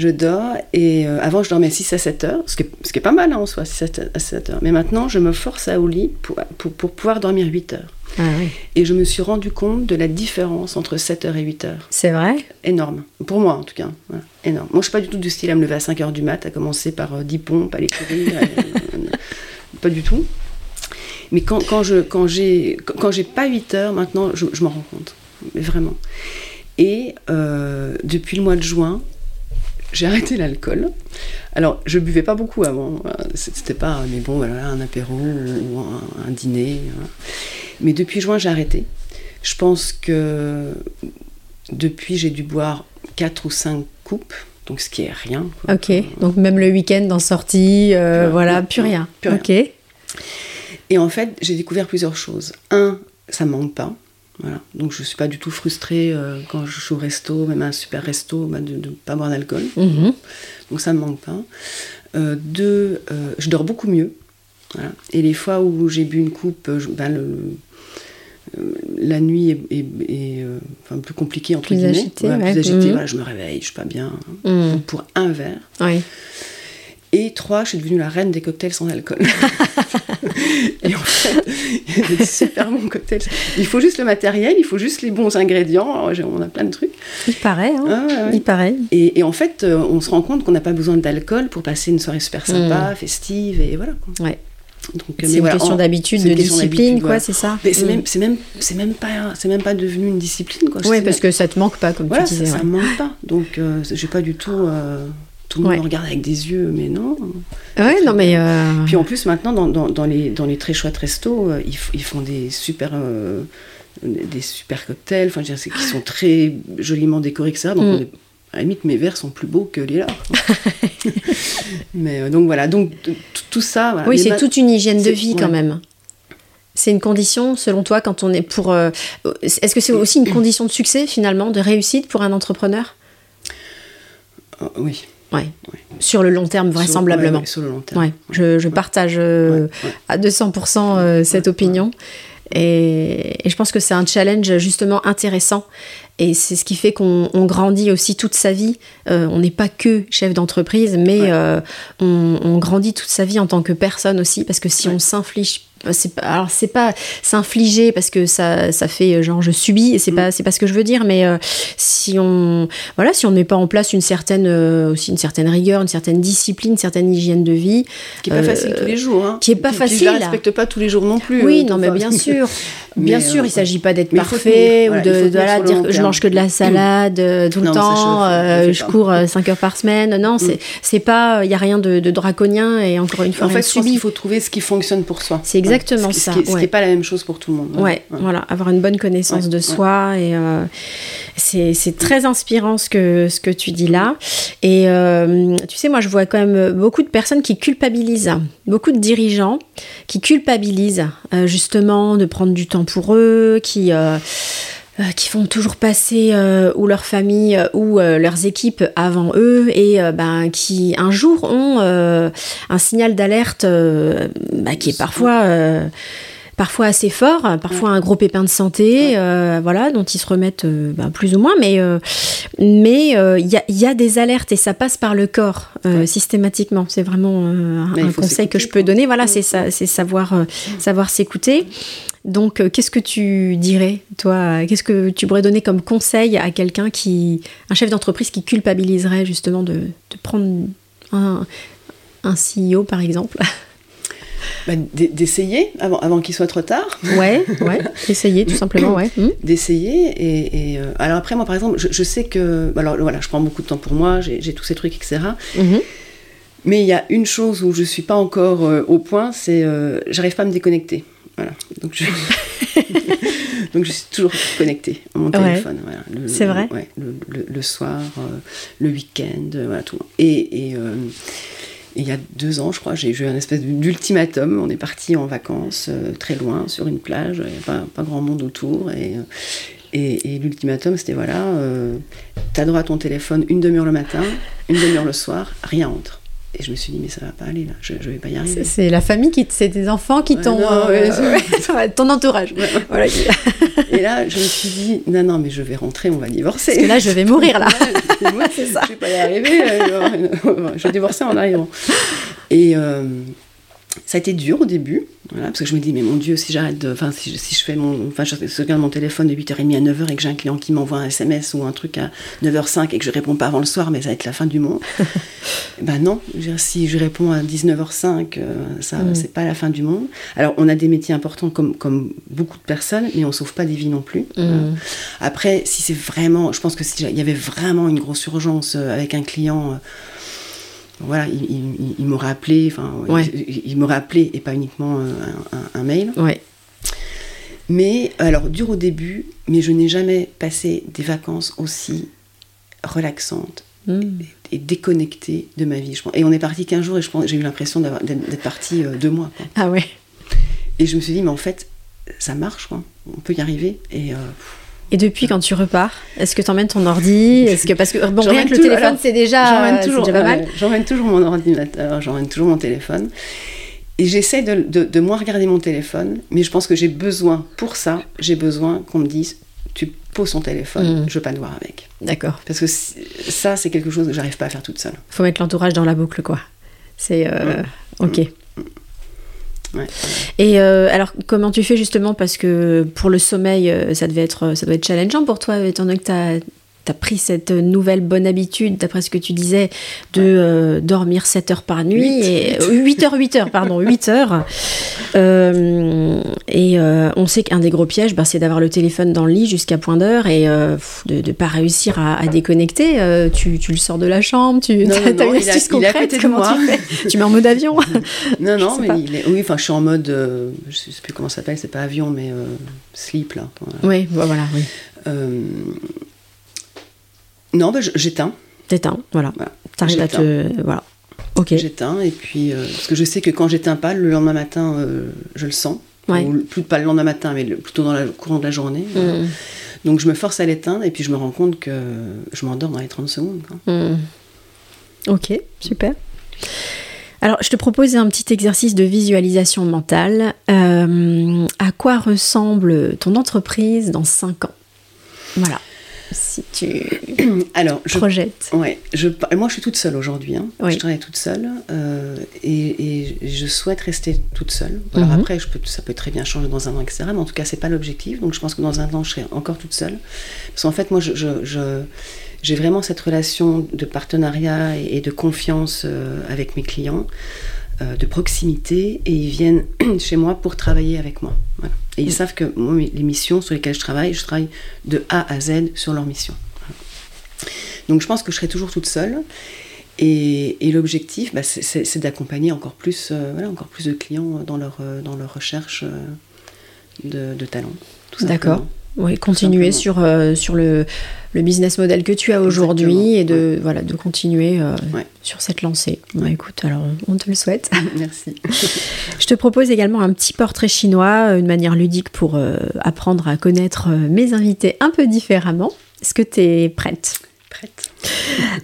Je dors et avant je dormais 6 à 7 heures, ce qui est, ce qui est pas mal hein, en soi, 6 à 7 heures. Mais maintenant je me force à au lit pour, pour, pour pouvoir dormir 8 heures. Ah et je me suis rendu compte de la différence entre 7h et 8h. C'est vrai? Énorme. Pour moi, en tout cas. Énorme. Moi, je suis pas du tout du style à me lever à 5h du mat, à commencer par 10 euh, pompes, aller courir. pas du tout. Mais quand, quand je quand j'ai quand j'ai pas 8 heures, maintenant, je, m'en rends compte. Mais vraiment. Et euh, depuis le mois de juin, j'ai arrêté l'alcool. Alors, je buvais pas beaucoup avant. C'était pas, mais bon, voilà, un apéro ou un, dîner. Mais depuis juin, j'ai arrêté. Je pense que depuis, j'ai dû boire 4 ou 5 coupes, donc ce qui est rien. Ok, donc même le week-end en sortie, euh, voilà, plus rien. Ok. Et en fait, j'ai découvert plusieurs choses. Un, ça me manque pas. Voilà. Donc je ne suis pas du tout frustrée euh, quand je suis au resto, même un super resto, bah, de ne pas boire d'alcool. Mhm. Donc ça ne me manque pas. Euh, deux, je dors beaucoup mieux. Voilà. Et les fois où j'ai bu une coupe, ben, le, la nuit est, euh, plus compliquée, entre guillemets. Agitée, plus agitée, mhm. je me réveille, je suis pas bien. Mhm. Pour un verre. Et trois, je suis devenue la reine des cocktails sans alcool. et en fait, il y a des super bons cocktails. Il faut juste le matériel, il faut juste les bons ingrédients. on a plein de trucs. Il paraît, hein Il paraît. Et, en fait, euh, on se rend compte qu'on n'a pas besoin d'alcool pour passer une soirée super sympa, mhm. festive, et voilà. Ouais. C'est une question d'habitude, de discipline, quoi, c'est ça C'est même, c'est même, c'est même pas, c'est même pas devenu une discipline, quoi. Oui, parce que ça te manque pas, comme tu disais. Ça, me manque pas. Donc, euh, j'ai pas du tout. Euh, tout le monde regarde avec des yeux, mais non. Ouais, non, mais. Euh, Puis en plus, maintenant, dans, dans, dans, les, dans les très chouettes restos, ils, ils font des super des super cocktails, enfin, qui sont très joliment décorés, etc. Donc, mm. on est à la limite, mes verres sont plus beaux que les leurs. mais euh, donc voilà, donc tout ça. oui, c'est toute une hygiène de vie quand même. C'est une condition, selon toi, quand on est pour. euh, Est-ce que c'est aussi une condition de succès, finalement, de réussite pour un entrepreneur? Euh, oui. Ouais. Sur le long terme, vraisemblablement. Sur, ouais, ouais, sur le long terme. Ouais, je, je partage euh, à 200% euh, cette opinion. Et, et je pense que c'est un challenge justement intéressant. Et c'est ce qui fait qu'on on grandit aussi toute sa vie. Euh, on n'est pas que chef d'entreprise, mais Ouais. euh, on, on grandit toute sa vie en tant que personne aussi. Parce que si Ouais. on s'inflige c'est pas alors c'est pas s'infliger parce que ça ça fait euh, genre je subis et c'est Mm. pas c'est pas ce que je veux dire mais euh, si on voilà si on met pas en place une certaine euh, aussi une certaine rigueur une certaine discipline une certaine hygiène de vie Qui est pas Euh, facile tous les jours. Hein. qui est pas Qui- facile. Qui ne la respecte pas tous les jours non plus. oui, euh, non, mais bien sûr. Mais, Bien euh, sûr, il s'agit pas d'être il parfait tenir, ou il de, voilà, dire que je mange que de la salade euh, tout le Non, temps, euh, je cours 5 heures par semaine. Non, c'est c'est pas, il y a rien de, de draconien et encore une fois, En fait, je pense qu'il faut trouver ce qui fonctionne pour soi. C'est exactement Ouais. Ça, Ce qui n'est ouais. pas la même chose pour tout le monde. Ouais, voilà, avoir une bonne connaissance de soi et euh, c'est très inspirant ce que ce que tu dis là. Et euh, tu sais, moi je vois quand même beaucoup de personnes qui culpabilisent, beaucoup de dirigeants qui culpabilisent euh, justement de prendre du temps pour eux, qui euh, euh, qui font toujours passer euh, ou leur famille ou euh, leurs équipes avant eux et euh, ben, qui un jour ont un signal d'alerte bah, qui est parfois parfois assez fort, parfois un gros pépin de santé, euh, voilà, dont ils se remettent euh, ben, plus ou moins, mais euh, mais il y, a, il y a des alertes et ça passe par le corps Ouais. systématiquement. C'est vraiment un, conseil que je peux donner. Voilà, c'est ça, c'est savoir savoir s'écouter. Donc, euh, qu'est-ce que tu dirais, toi Qu'est-ce que tu pourrais donner comme conseil à quelqu'un qui, un chef d'entreprise qui culpabiliserait justement de, de prendre un, un CEO, par exemple? Bah, D'essayer avant, avant qu'il soit trop tard. Ouais, ouais, essayer tout simplement, ouais. Hmm d'essayer et, et, euh, alors après moi par exemple je, je sais que alors voilà je prends beaucoup de temps pour moi j'ai tous ces trucs etc Mhm. mais il y a une chose où je suis pas encore euh, au point c'est euh, j'arrive pas à me déconnecter voilà donc je donc je suis toujours connectée à mon Ouais. téléphone voilà. C'est vrai ouais, le, le- le soir euh, le week-end euh, voilà tout et, et, euh, et il y a deux ans, je crois, j'ai eu un espèce d'ultimatum. On est parti en vacances euh, très loin, sur une plage, il n'y a pas, pas grand monde autour. Et, et, et l'ultimatum, c'était voilà, t'as droit à ton téléphone une demi-heure le matin, une demi-heure le soir, rien entre. Et je me suis dit, mais ça va pas aller là, je, je vais pas y arriver. C'est la famille qui, c'est des enfants qui t'ont, euh, ouais, ton entourage. Ouais. Voilà. qui- Et là, je me suis dit, non, non, mais je vais rentrer, on va divorcer. Parce que là, je vais mourir là. Moi, C'est ça. Je vais pas y arriver. euh, je vais divorcer en arrivant. Et euh, ça a été dur au début, voilà, parce que je me dis, mais mon Dieu, si j'arrête de. Enfin, si, je- si je fais mon. Enfin, je regarde mon téléphone de 8h30 à 9h et que j'ai un client qui m'envoie un SMS ou un truc à 9h05 et que je réponds pas avant le soir, mais ça va être la fin du monde. ben non, si je réponds à 19h05, euh, ça, Mm. c'est pas la fin du monde. Alors, on a des métiers importants comme, comme beaucoup de personnes, mais on sauve pas des vies non plus. Mm. Après, si c'est vraiment, je pense que s'il y avait vraiment une grosse urgence euh, avec un client, euh, voilà, il, il- il- m'aurait appelé, enfin, Ouais. il, il m'aurait appelé et pas uniquement un, un- un mail. Ouais. Mais alors, dur au début, mais je n'ai jamais passé des vacances aussi relaxantes Mm. et déconnectées de ma vie. Je pense. Et on est parti 15 jours et je pense, j'ai eu l'impression d'être parti euh, deux mois. quoi. Ah ouais. Et je me suis dit, mais en fait, ça marche, quoi. on peut y arriver. Et euh, Et depuis, quand tu repars, est-ce que tu emmènes ton ordi? Est-ce que parce que bon, rien que le téléphone, c'est déjà, toujours, pas mal. ouais, j'emmène toujours mon ordinateur, j'emmène toujours mon téléphone. Et j'essaie de, de, de moins regarder mon téléphone, mais je pense que j'ai besoin, pour ça, j'ai besoin qu'on me dise tu poses ton téléphone, Mm. je veux pas te voir avec. D'accord. Parce que ça, c'est quelque chose que j'arrive pas à faire toute seule. Faut mettre l'entourage dans la boucle, quoi. C'est euh, ok. Et euh, alors, comment tu fais justement? Parce que pour le sommeil, euh, ça devait être, ça doit être challengeant pour toi, étant donné que tu as, pris cette nouvelle bonne habitude, d'après ce que tu disais, de euh, dormir 7 heures par nuit. Huit, et, huit. 8 heures, 8 heures, pardon, 8 heures. Euh, et euh, on sait qu'un des gros pièges, bah, c'est d'avoir le téléphone dans le lit jusqu'à point d'heure et euh, de ne pas réussir à, à déconnecter. Euh, tu, tu le sors de la chambre, tu Non, as, non, non, une a- astuce à concrète, comment moi. tu fais? Tu mets en mode avion? Non, non, mais pas. il est, oui, enfin, je suis en mode, euh, je sais plus comment ça s'appelle, c'est pas avion, mais euh, sleep là. Voilà. Oui, bah, voilà, oui. Non, bah, j'éteins. T'éteins, voilà. Voilà. T'arrives à te. Voilà. Ok. J'éteins et puis euh, parce que je sais que quand j'éteins pas, le lendemain matin, euh, je le sens. plus pas le lendemain matin, mais plutôt dans le courant de la journée. Mm. Donc je me force à l'éteindre et puis je me rends compte que je m'endors dans les 30 secondes. Mm. Ok, super. Alors, je te propose un petit exercice de visualisation mentale. Euh, à quoi ressemble ton entreprise dans 5 ans? Voilà si tu Alors, je, projettes. Ouais, je, moi je suis toute seule aujourd'hui. Hein. Je travaille toute seule euh, et, je souhaite rester toute seule. Alors mhm. après, je peux, ça peut très bien changer dans un an, etc. Mais en tout cas, c'est pas l'objectif. Donc je pense que dans un an, je serai encore toute seule. Parce qu'en fait, moi, je, j'ai vraiment cette relation de partenariat et, de confiance euh, avec mes clients. Euh, de proximité et ils viennent chez moi pour travailler avec moi. Et ils mm. savent que moi, les missions sur lesquelles je travaille, je travaille de A à Z sur leur mission. Donc je pense que je serai toujours toute seule. Et, l'objectif, bah, c'est d'accompagner encore plus, euh, voilà, encore plus de clients dans leur, euh, dans leur recherche de, de talent. D'accord. Oui, continuer sur, sur le, le business model que tu as aujourd'hui et de, voilà, de continuer euh, sur cette lancée. Bah, écoute, alors on te le souhaite. Merci. Je te propose également un petit portrait chinois, une manière ludique pour euh, apprendre à connaître euh, mes invités un peu différemment. Est-ce que tu es prête? Prête.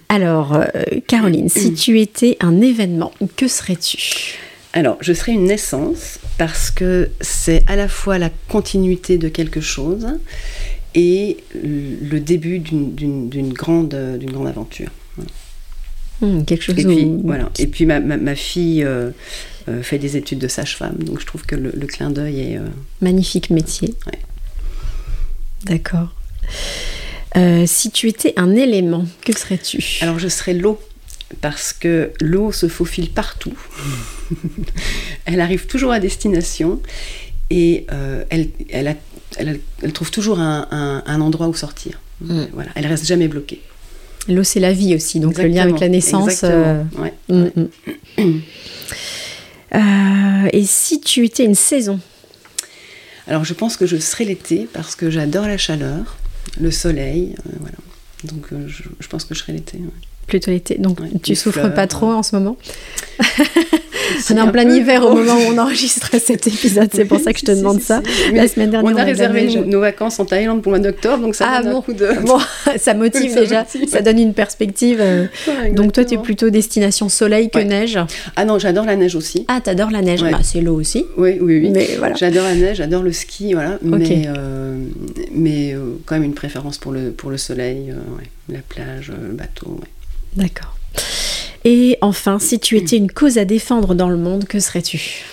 Alors, Caroline, si tu étais un événement, que serais-tu? Alors, je serais une naissance parce que c'est à la fois la continuité de quelque chose et le début d'une grande, grande aventure. Hmm, quelque chose et puis, voilà. et puis ma, ma, fille euh, euh, fait des études de sage-femme, donc je trouve que le, clin d'œil est... Euh, Magnifique métier. D'accord. si tu étais un élément, que serais-tu? Alors je serais l'eau, parce que l'eau se faufile partout. elle arrive toujours à destination et elle, elle, a elle, trouve toujours un, endroit où sortir. Mm. Voilà, elle reste jamais bloquée. L'eau, c'est la vie aussi, donc le lien avec la naissance. Euh, mm, mm. Euh, et si tu étais une saison? Alors, je pense que je serais l'été parce que j'adore la chaleur, le soleil, euh, voilà. Donc, je, pense que je serais l'été. Plutôt l'été. Donc, tu souffres pas trop en ce moment? on est en plein hiver au moment où on enregistre cet épisode, c'est pour ça que je te demande ça. La semaine dernière, on a réservé nos, vacances en Thaïlande pour le mois d'octobre, donc ça ah, donne un coup de. Bon, ça motive déjà, ça donne une perspective. Euh. donc toi, tu es plutôt destination soleil que neige. Ah non, j'adore la neige aussi. Ah, t'adores la neige bah, C'est l'eau aussi. Oui, oui, oui. Mais voilà. J'adore la neige, j'adore le ski, voilà. Mais, euh, mais euh, quand même une préférence pour le, pour le soleil, la plage, le bateau. D'accord. Et enfin, si tu étais une cause à défendre dans le monde, que serais-tu?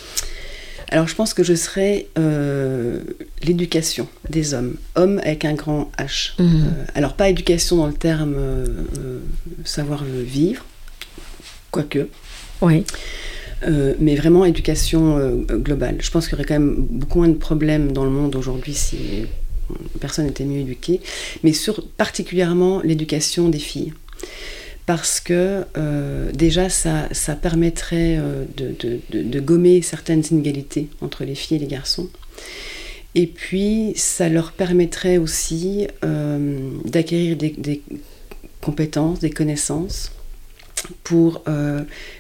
Alors je pense que je serais euh, l'éducation des hommes, hommes avec un grand H. Mhm. Euh, alors pas éducation dans le terme euh, savoir vivre, quoique. Oui. mais vraiment éducation globale. Je pense qu'il y aurait quand même beaucoup moins de problèmes dans le monde aujourd'hui si personne n'était mieux éduqué, mais sur particulièrement l'éducation des filles parce que euh, déjà ça, ça permettrait euh, de, gommer certaines inégalités entre les filles et les garçons. Et puis ça leur permettrait aussi euh, d'acquérir des, compétences, des connaissances pour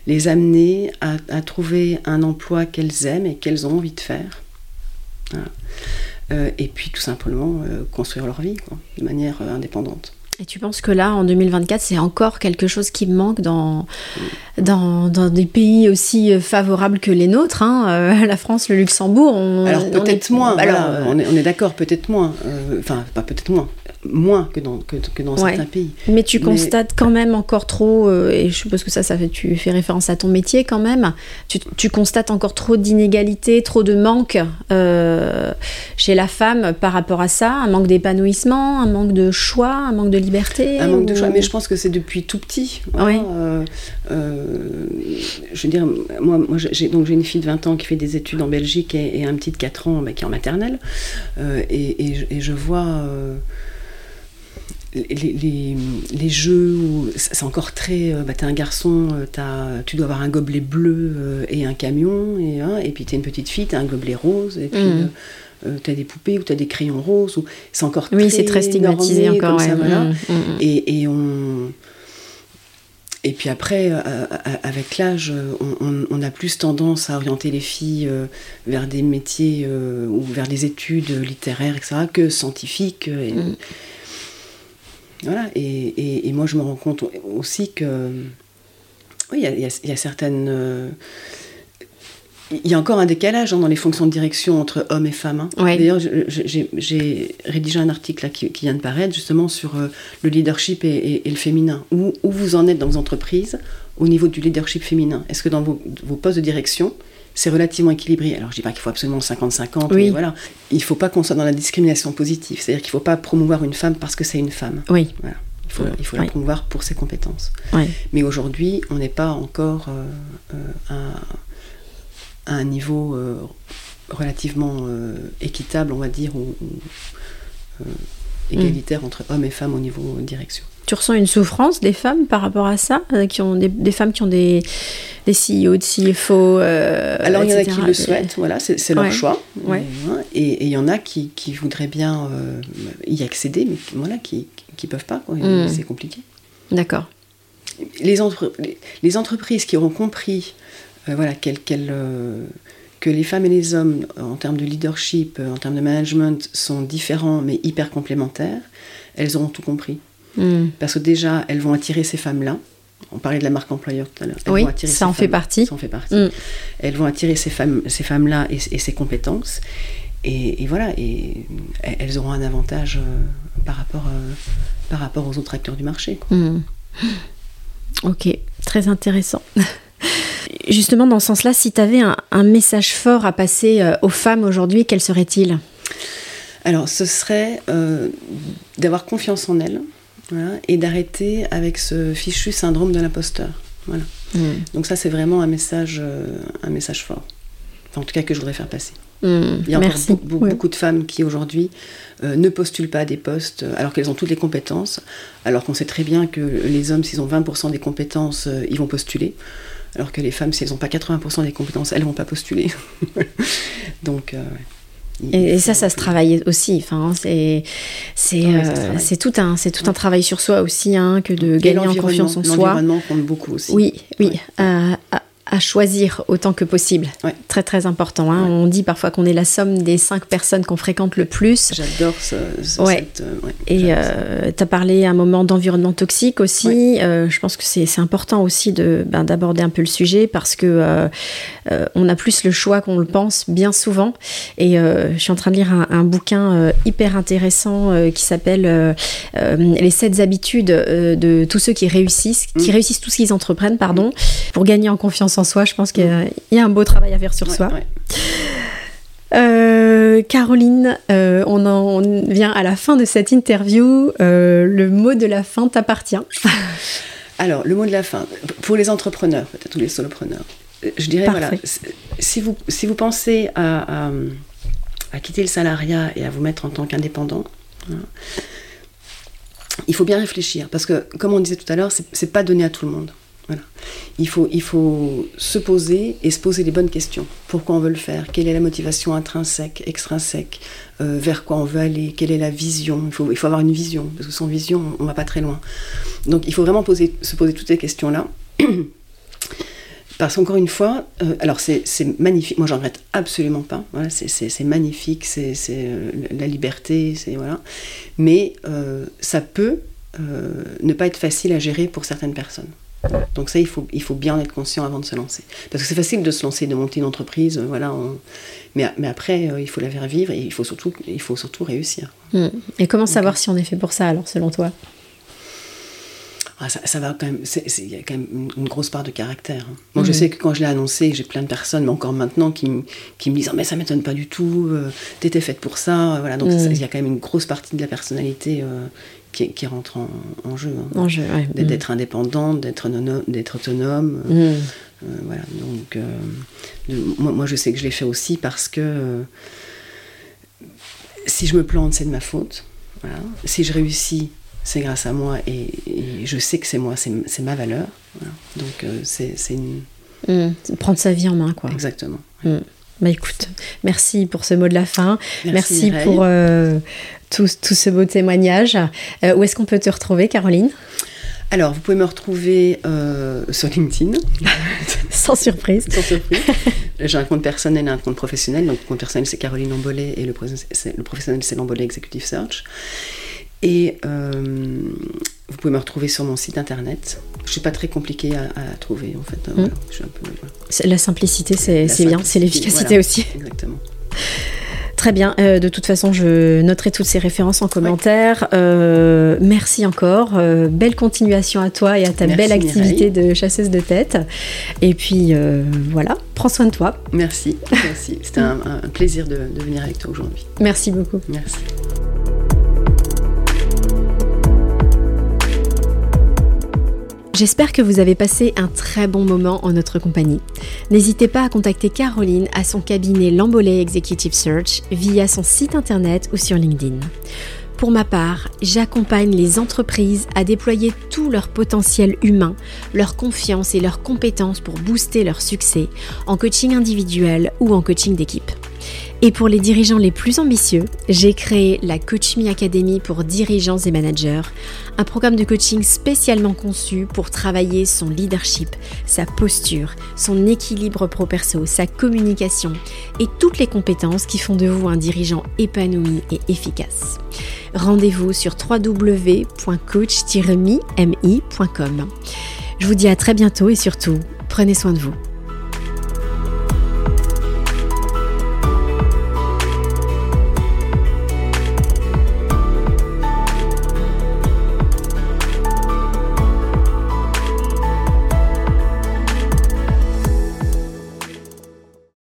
les amener à, trouver un emploi qu'elles aiment et qu'elles ont envie de faire. et puis tout simplement construire leur vie de manière indépendante. Et tu penses que là, en 2024, c'est encore quelque chose qui manque dans, dans, dans des pays aussi euh, favorables que les nôtres, hein, euh, la France, le Luxembourg Alors peut-être moins, alors, on est, on est d'accord, peut-être moins. Euh, enfin, pas peut-être moins moins que dans, que, dans certains pays. Mais tu constates quand même encore trop, euh, et je suppose que ça, ça fait, tu fais référence à ton métier quand même, tu, tu constates encore trop d'inégalités, trop de manque euh, chez la femme par rapport à ça, un manque d'épanouissement, un manque de choix, un manque de liberté Un manque de choix, mais je pense que c'est depuis tout petit. oui. Euh, je veux dire, moi, moi j'ai une fille de 20 ans qui fait des études en Belgique et, un petit de 4 ans qui est en maternelle, et, et, et, je vois les, les, jeux où c'est encore très. Euh, bah, t'es un garçon, euh, as, tu dois avoir un gobelet bleu euh, et un camion, et, hein, et puis t'es une petite fille, t'as un gobelet rose, et puis. Mm. t'as des poupées ou t'as des crayons roses, ou c'est encore très oui, c'est très stigmatisé encore. ça, mm, mm, Et, et, on et puis après, avec l'âge, on, a plus tendance à orienter les filles vers des métiers ou vers des études littéraires, etc., que scientifiques. Et, mm. Voilà, et, moi je me rends compte aussi que oui, il y, a certaines il y a encore un décalage hein, dans les fonctions de direction entre hommes et femmes. Hein. D'ailleurs, j'ai rédigé un article là, qui, vient de paraître justement sur euh, le leadership et, le féminin. Où, où, vous en êtes dans vos entreprises au niveau du leadership féminin? Est-ce que dans vos, postes de direction, c'est relativement équilibré? Alors, je ne dis pas qu'il faut absolument 50-50, mais voilà. Il ne faut pas qu'on soit dans la discrimination positive. C'est-à-dire qu'il ne faut pas promouvoir une femme parce que c'est une femme. Oui. Voilà. Il faut, il faut la promouvoir pour ses compétences. Mais aujourd'hui, on n'est pas encore euh, euh, à un niveau euh, relativement euh, équitable, on va dire, ou, euh, égalitaire mm. entre hommes et femmes au niveau direction. Tu ressens une souffrance des femmes par rapport à ça qui ont des, femmes qui ont des, des CEO, des CFO Alors il y en a qui le souhaitent, voilà, c'est leur choix. Et il y en a qui, qui voudraient bien y accéder, mais voilà, qui ne peuvent pas. Mm. C'est compliqué. D'accord. Les, les, les, entreprises qui auront compris euh, voilà, euh, que les femmes et les hommes, en termes de leadership, en termes de management, sont différents mais hyper complémentaires, elles auront tout compris. Hmm. Parce que déjà, elles vont attirer ces femmes-là. On parlait de la marque employeur tout à l'heure. Oui, ça en fait partie. Ça en fait partie. Elles vont attirer ces femmes, ces femmes-là et, ces compétences. Et, voilà, et elles auront un avantage euh, par, rapport, par rapport aux autres acteurs du marché. Hmm. Ok, très intéressant. Justement, dans ce sens-là, si tu avais un, message fort à passer euh, aux femmes aujourd'hui, quel serait-il? Alors, ce serait euh, d'avoir confiance en elles et d'arrêter avec ce fichu syndrome de l'imposteur. Voilà. Hmm. Donc ça, c'est vraiment un message, euh, un message fort. en tout cas, que je voudrais faire passer. Hmm. Il y a encore beaucoup, de femmes qui aujourd'hui ne postulent pas à des postes alors qu'elles ont toutes les compétences, alors qu'on sait très bien que les hommes, s'ils ont 20% des compétences, ils vont postuler alors que les femmes, si elles n'ont pas 80% des compétences, elles ne vont pas postuler. Donc. Euh, et, ça, ça se travaille aussi. Enfin, c'est c'est euh, c'est tout un c'est tout un travail sur soi aussi, hein, que de gagner en confiance en soi. L'environnement compte beaucoup aussi. Oui, oui. Euh, à choisir autant que possible. Très très important. Hein. On dit parfois qu'on est la somme des cinq personnes qu'on fréquente le plus. J'adore ce, ouais. Euh, Et euh, tu as parlé à un moment d'environnement toxique aussi. Euh, je pense que c'est important aussi de ben, d'aborder un peu le sujet parce que on a plus le choix qu'on le pense bien souvent. Et je suis en train de lire un, bouquin hyper intéressant qui s'appelle Les sept habitudes de tous ceux qui réussissent, qui mm. réussissent tout ce qu'ils entreprennent, pardon, pour gagner en confiance en soi. Je pense qu'il y, a un beau travail à faire sur soi. Euh, Caroline, euh, on en vient à la fin de cette interview. Euh, le mot de la fin t'appartient. Alors, le mot de la fin, pour les entrepreneurs, peut-être, tous les solopreneurs, je dirais, voilà, si vous, si vous pensez à, à, quitter le salariat et à vous mettre en tant qu'indépendant, hein, il faut bien réfléchir, parce que, comme on disait tout à l'heure, c'est pas donné à tout le monde. Il, faut, il faut se poser et se poser les bonnes questions. Pourquoi on veut le faire? Quelle est la motivation intrinsèque, extrinsèque? Euh, Vers quoi on veut aller? Quelle est la vision? Il faut, il faut avoir une vision, parce que sans vision, on ne va pas très loin. Donc il faut vraiment poser, se poser toutes ces questions-là. Parce qu'encore une fois, euh, alors c'est magnifique, moi j'en regrette absolument pas, voilà, c'est magnifique, c'est euh, la liberté, c'est voilà. Mais ça peut ne pas être facile à gérer pour certaines personnes. Donc ça, il faut, il faut bien être conscient avant de se lancer. Parce que c'est facile de se lancer, de monter une entreprise, euh, voilà. Mais, mais, après, euh, il faut la faire vivre et il faut surtout, il faut surtout réussir. Hmm. Et comment savoir si on est fait pour ça, alors, selon toi? Ah, ça, va quand même, il y a quand même une, grosse part de caractère. Hein. Moi, je hmm. sais que quand je l'ai annoncé, j'ai plein de personnes, mais encore maintenant, qui, qui me disent oh, mais ça m'étonne pas du tout, euh, t'étais faite pour ça. Voilà, donc hmm. il y a quand même une grosse partie de la personnalité qui, rentre en, jeu. Hein. Mm. D'être indépendante, d'être autonome. Mm. Euh, voilà, donc euh, moi, je sais que je l'ai fait aussi parce que euh, si je me plante, c'est de ma faute. Si je réussis, c'est grâce à moi et, je sais que c'est moi, c'est ma valeur. Donc c'est une. Mm. Prendre sa vie en main, quoi. Exactement. Bah écoute, merci pour ce mot de la fin. Merci, pour euh, tout, ce beau témoignage. Euh, où est-ce qu'on peut te retrouver, Caroline? Alors, vous pouvez me retrouver euh, sur LinkedIn. Sans surprise. Sans surprise. J'ai un compte personnel et un compte professionnel. Donc, le compte personnel, c'est Caroline Lambolet et le, le professionnel, c'est Lambolet Executive Search. Et euh, vous pouvez me retrouver sur mon site internet. Je ne suis pas très compliquée à, trouver, en fait. Mmh. La simplicité, c'est bien. C'est l'efficacité aussi. Exactement. Très bien. Euh, de toute façon, je noterai toutes ces références en commentaire. Euh, merci encore. Euh, belle continuation à toi et à ta belle activité de chasseuse de tête. Et puis voilà, prends soin de toi. Merci. Merci. C'était un, un, plaisir de, de venir avec toi aujourd'hui. Merci beaucoup. Merci. J'espère que vous avez passé un très bon moment en notre compagnie. N'hésitez pas à contacter Caroline à son cabinet Lambolet Executive Search via son site internet ou sur LinkedIn. Pour ma part, j'accompagne les entreprises à déployer tout leur potentiel humain, leur confiance et leurs compétences pour booster leur succès en coaching individuel ou en coaching d'équipe. Et pour les dirigeants les plus ambitieux, j'ai créé la Coach Me Academy pour dirigeants et managers, un programme de coaching spécialement conçu pour travailler son leadership, sa posture, son équilibre pro-perso, sa communication et toutes les compétences qui font de vous un dirigeant épanoui et efficace. Rendez-vous sur www.coach-me.com. Je vous dis à très bientôt et surtout, prenez soin de vous.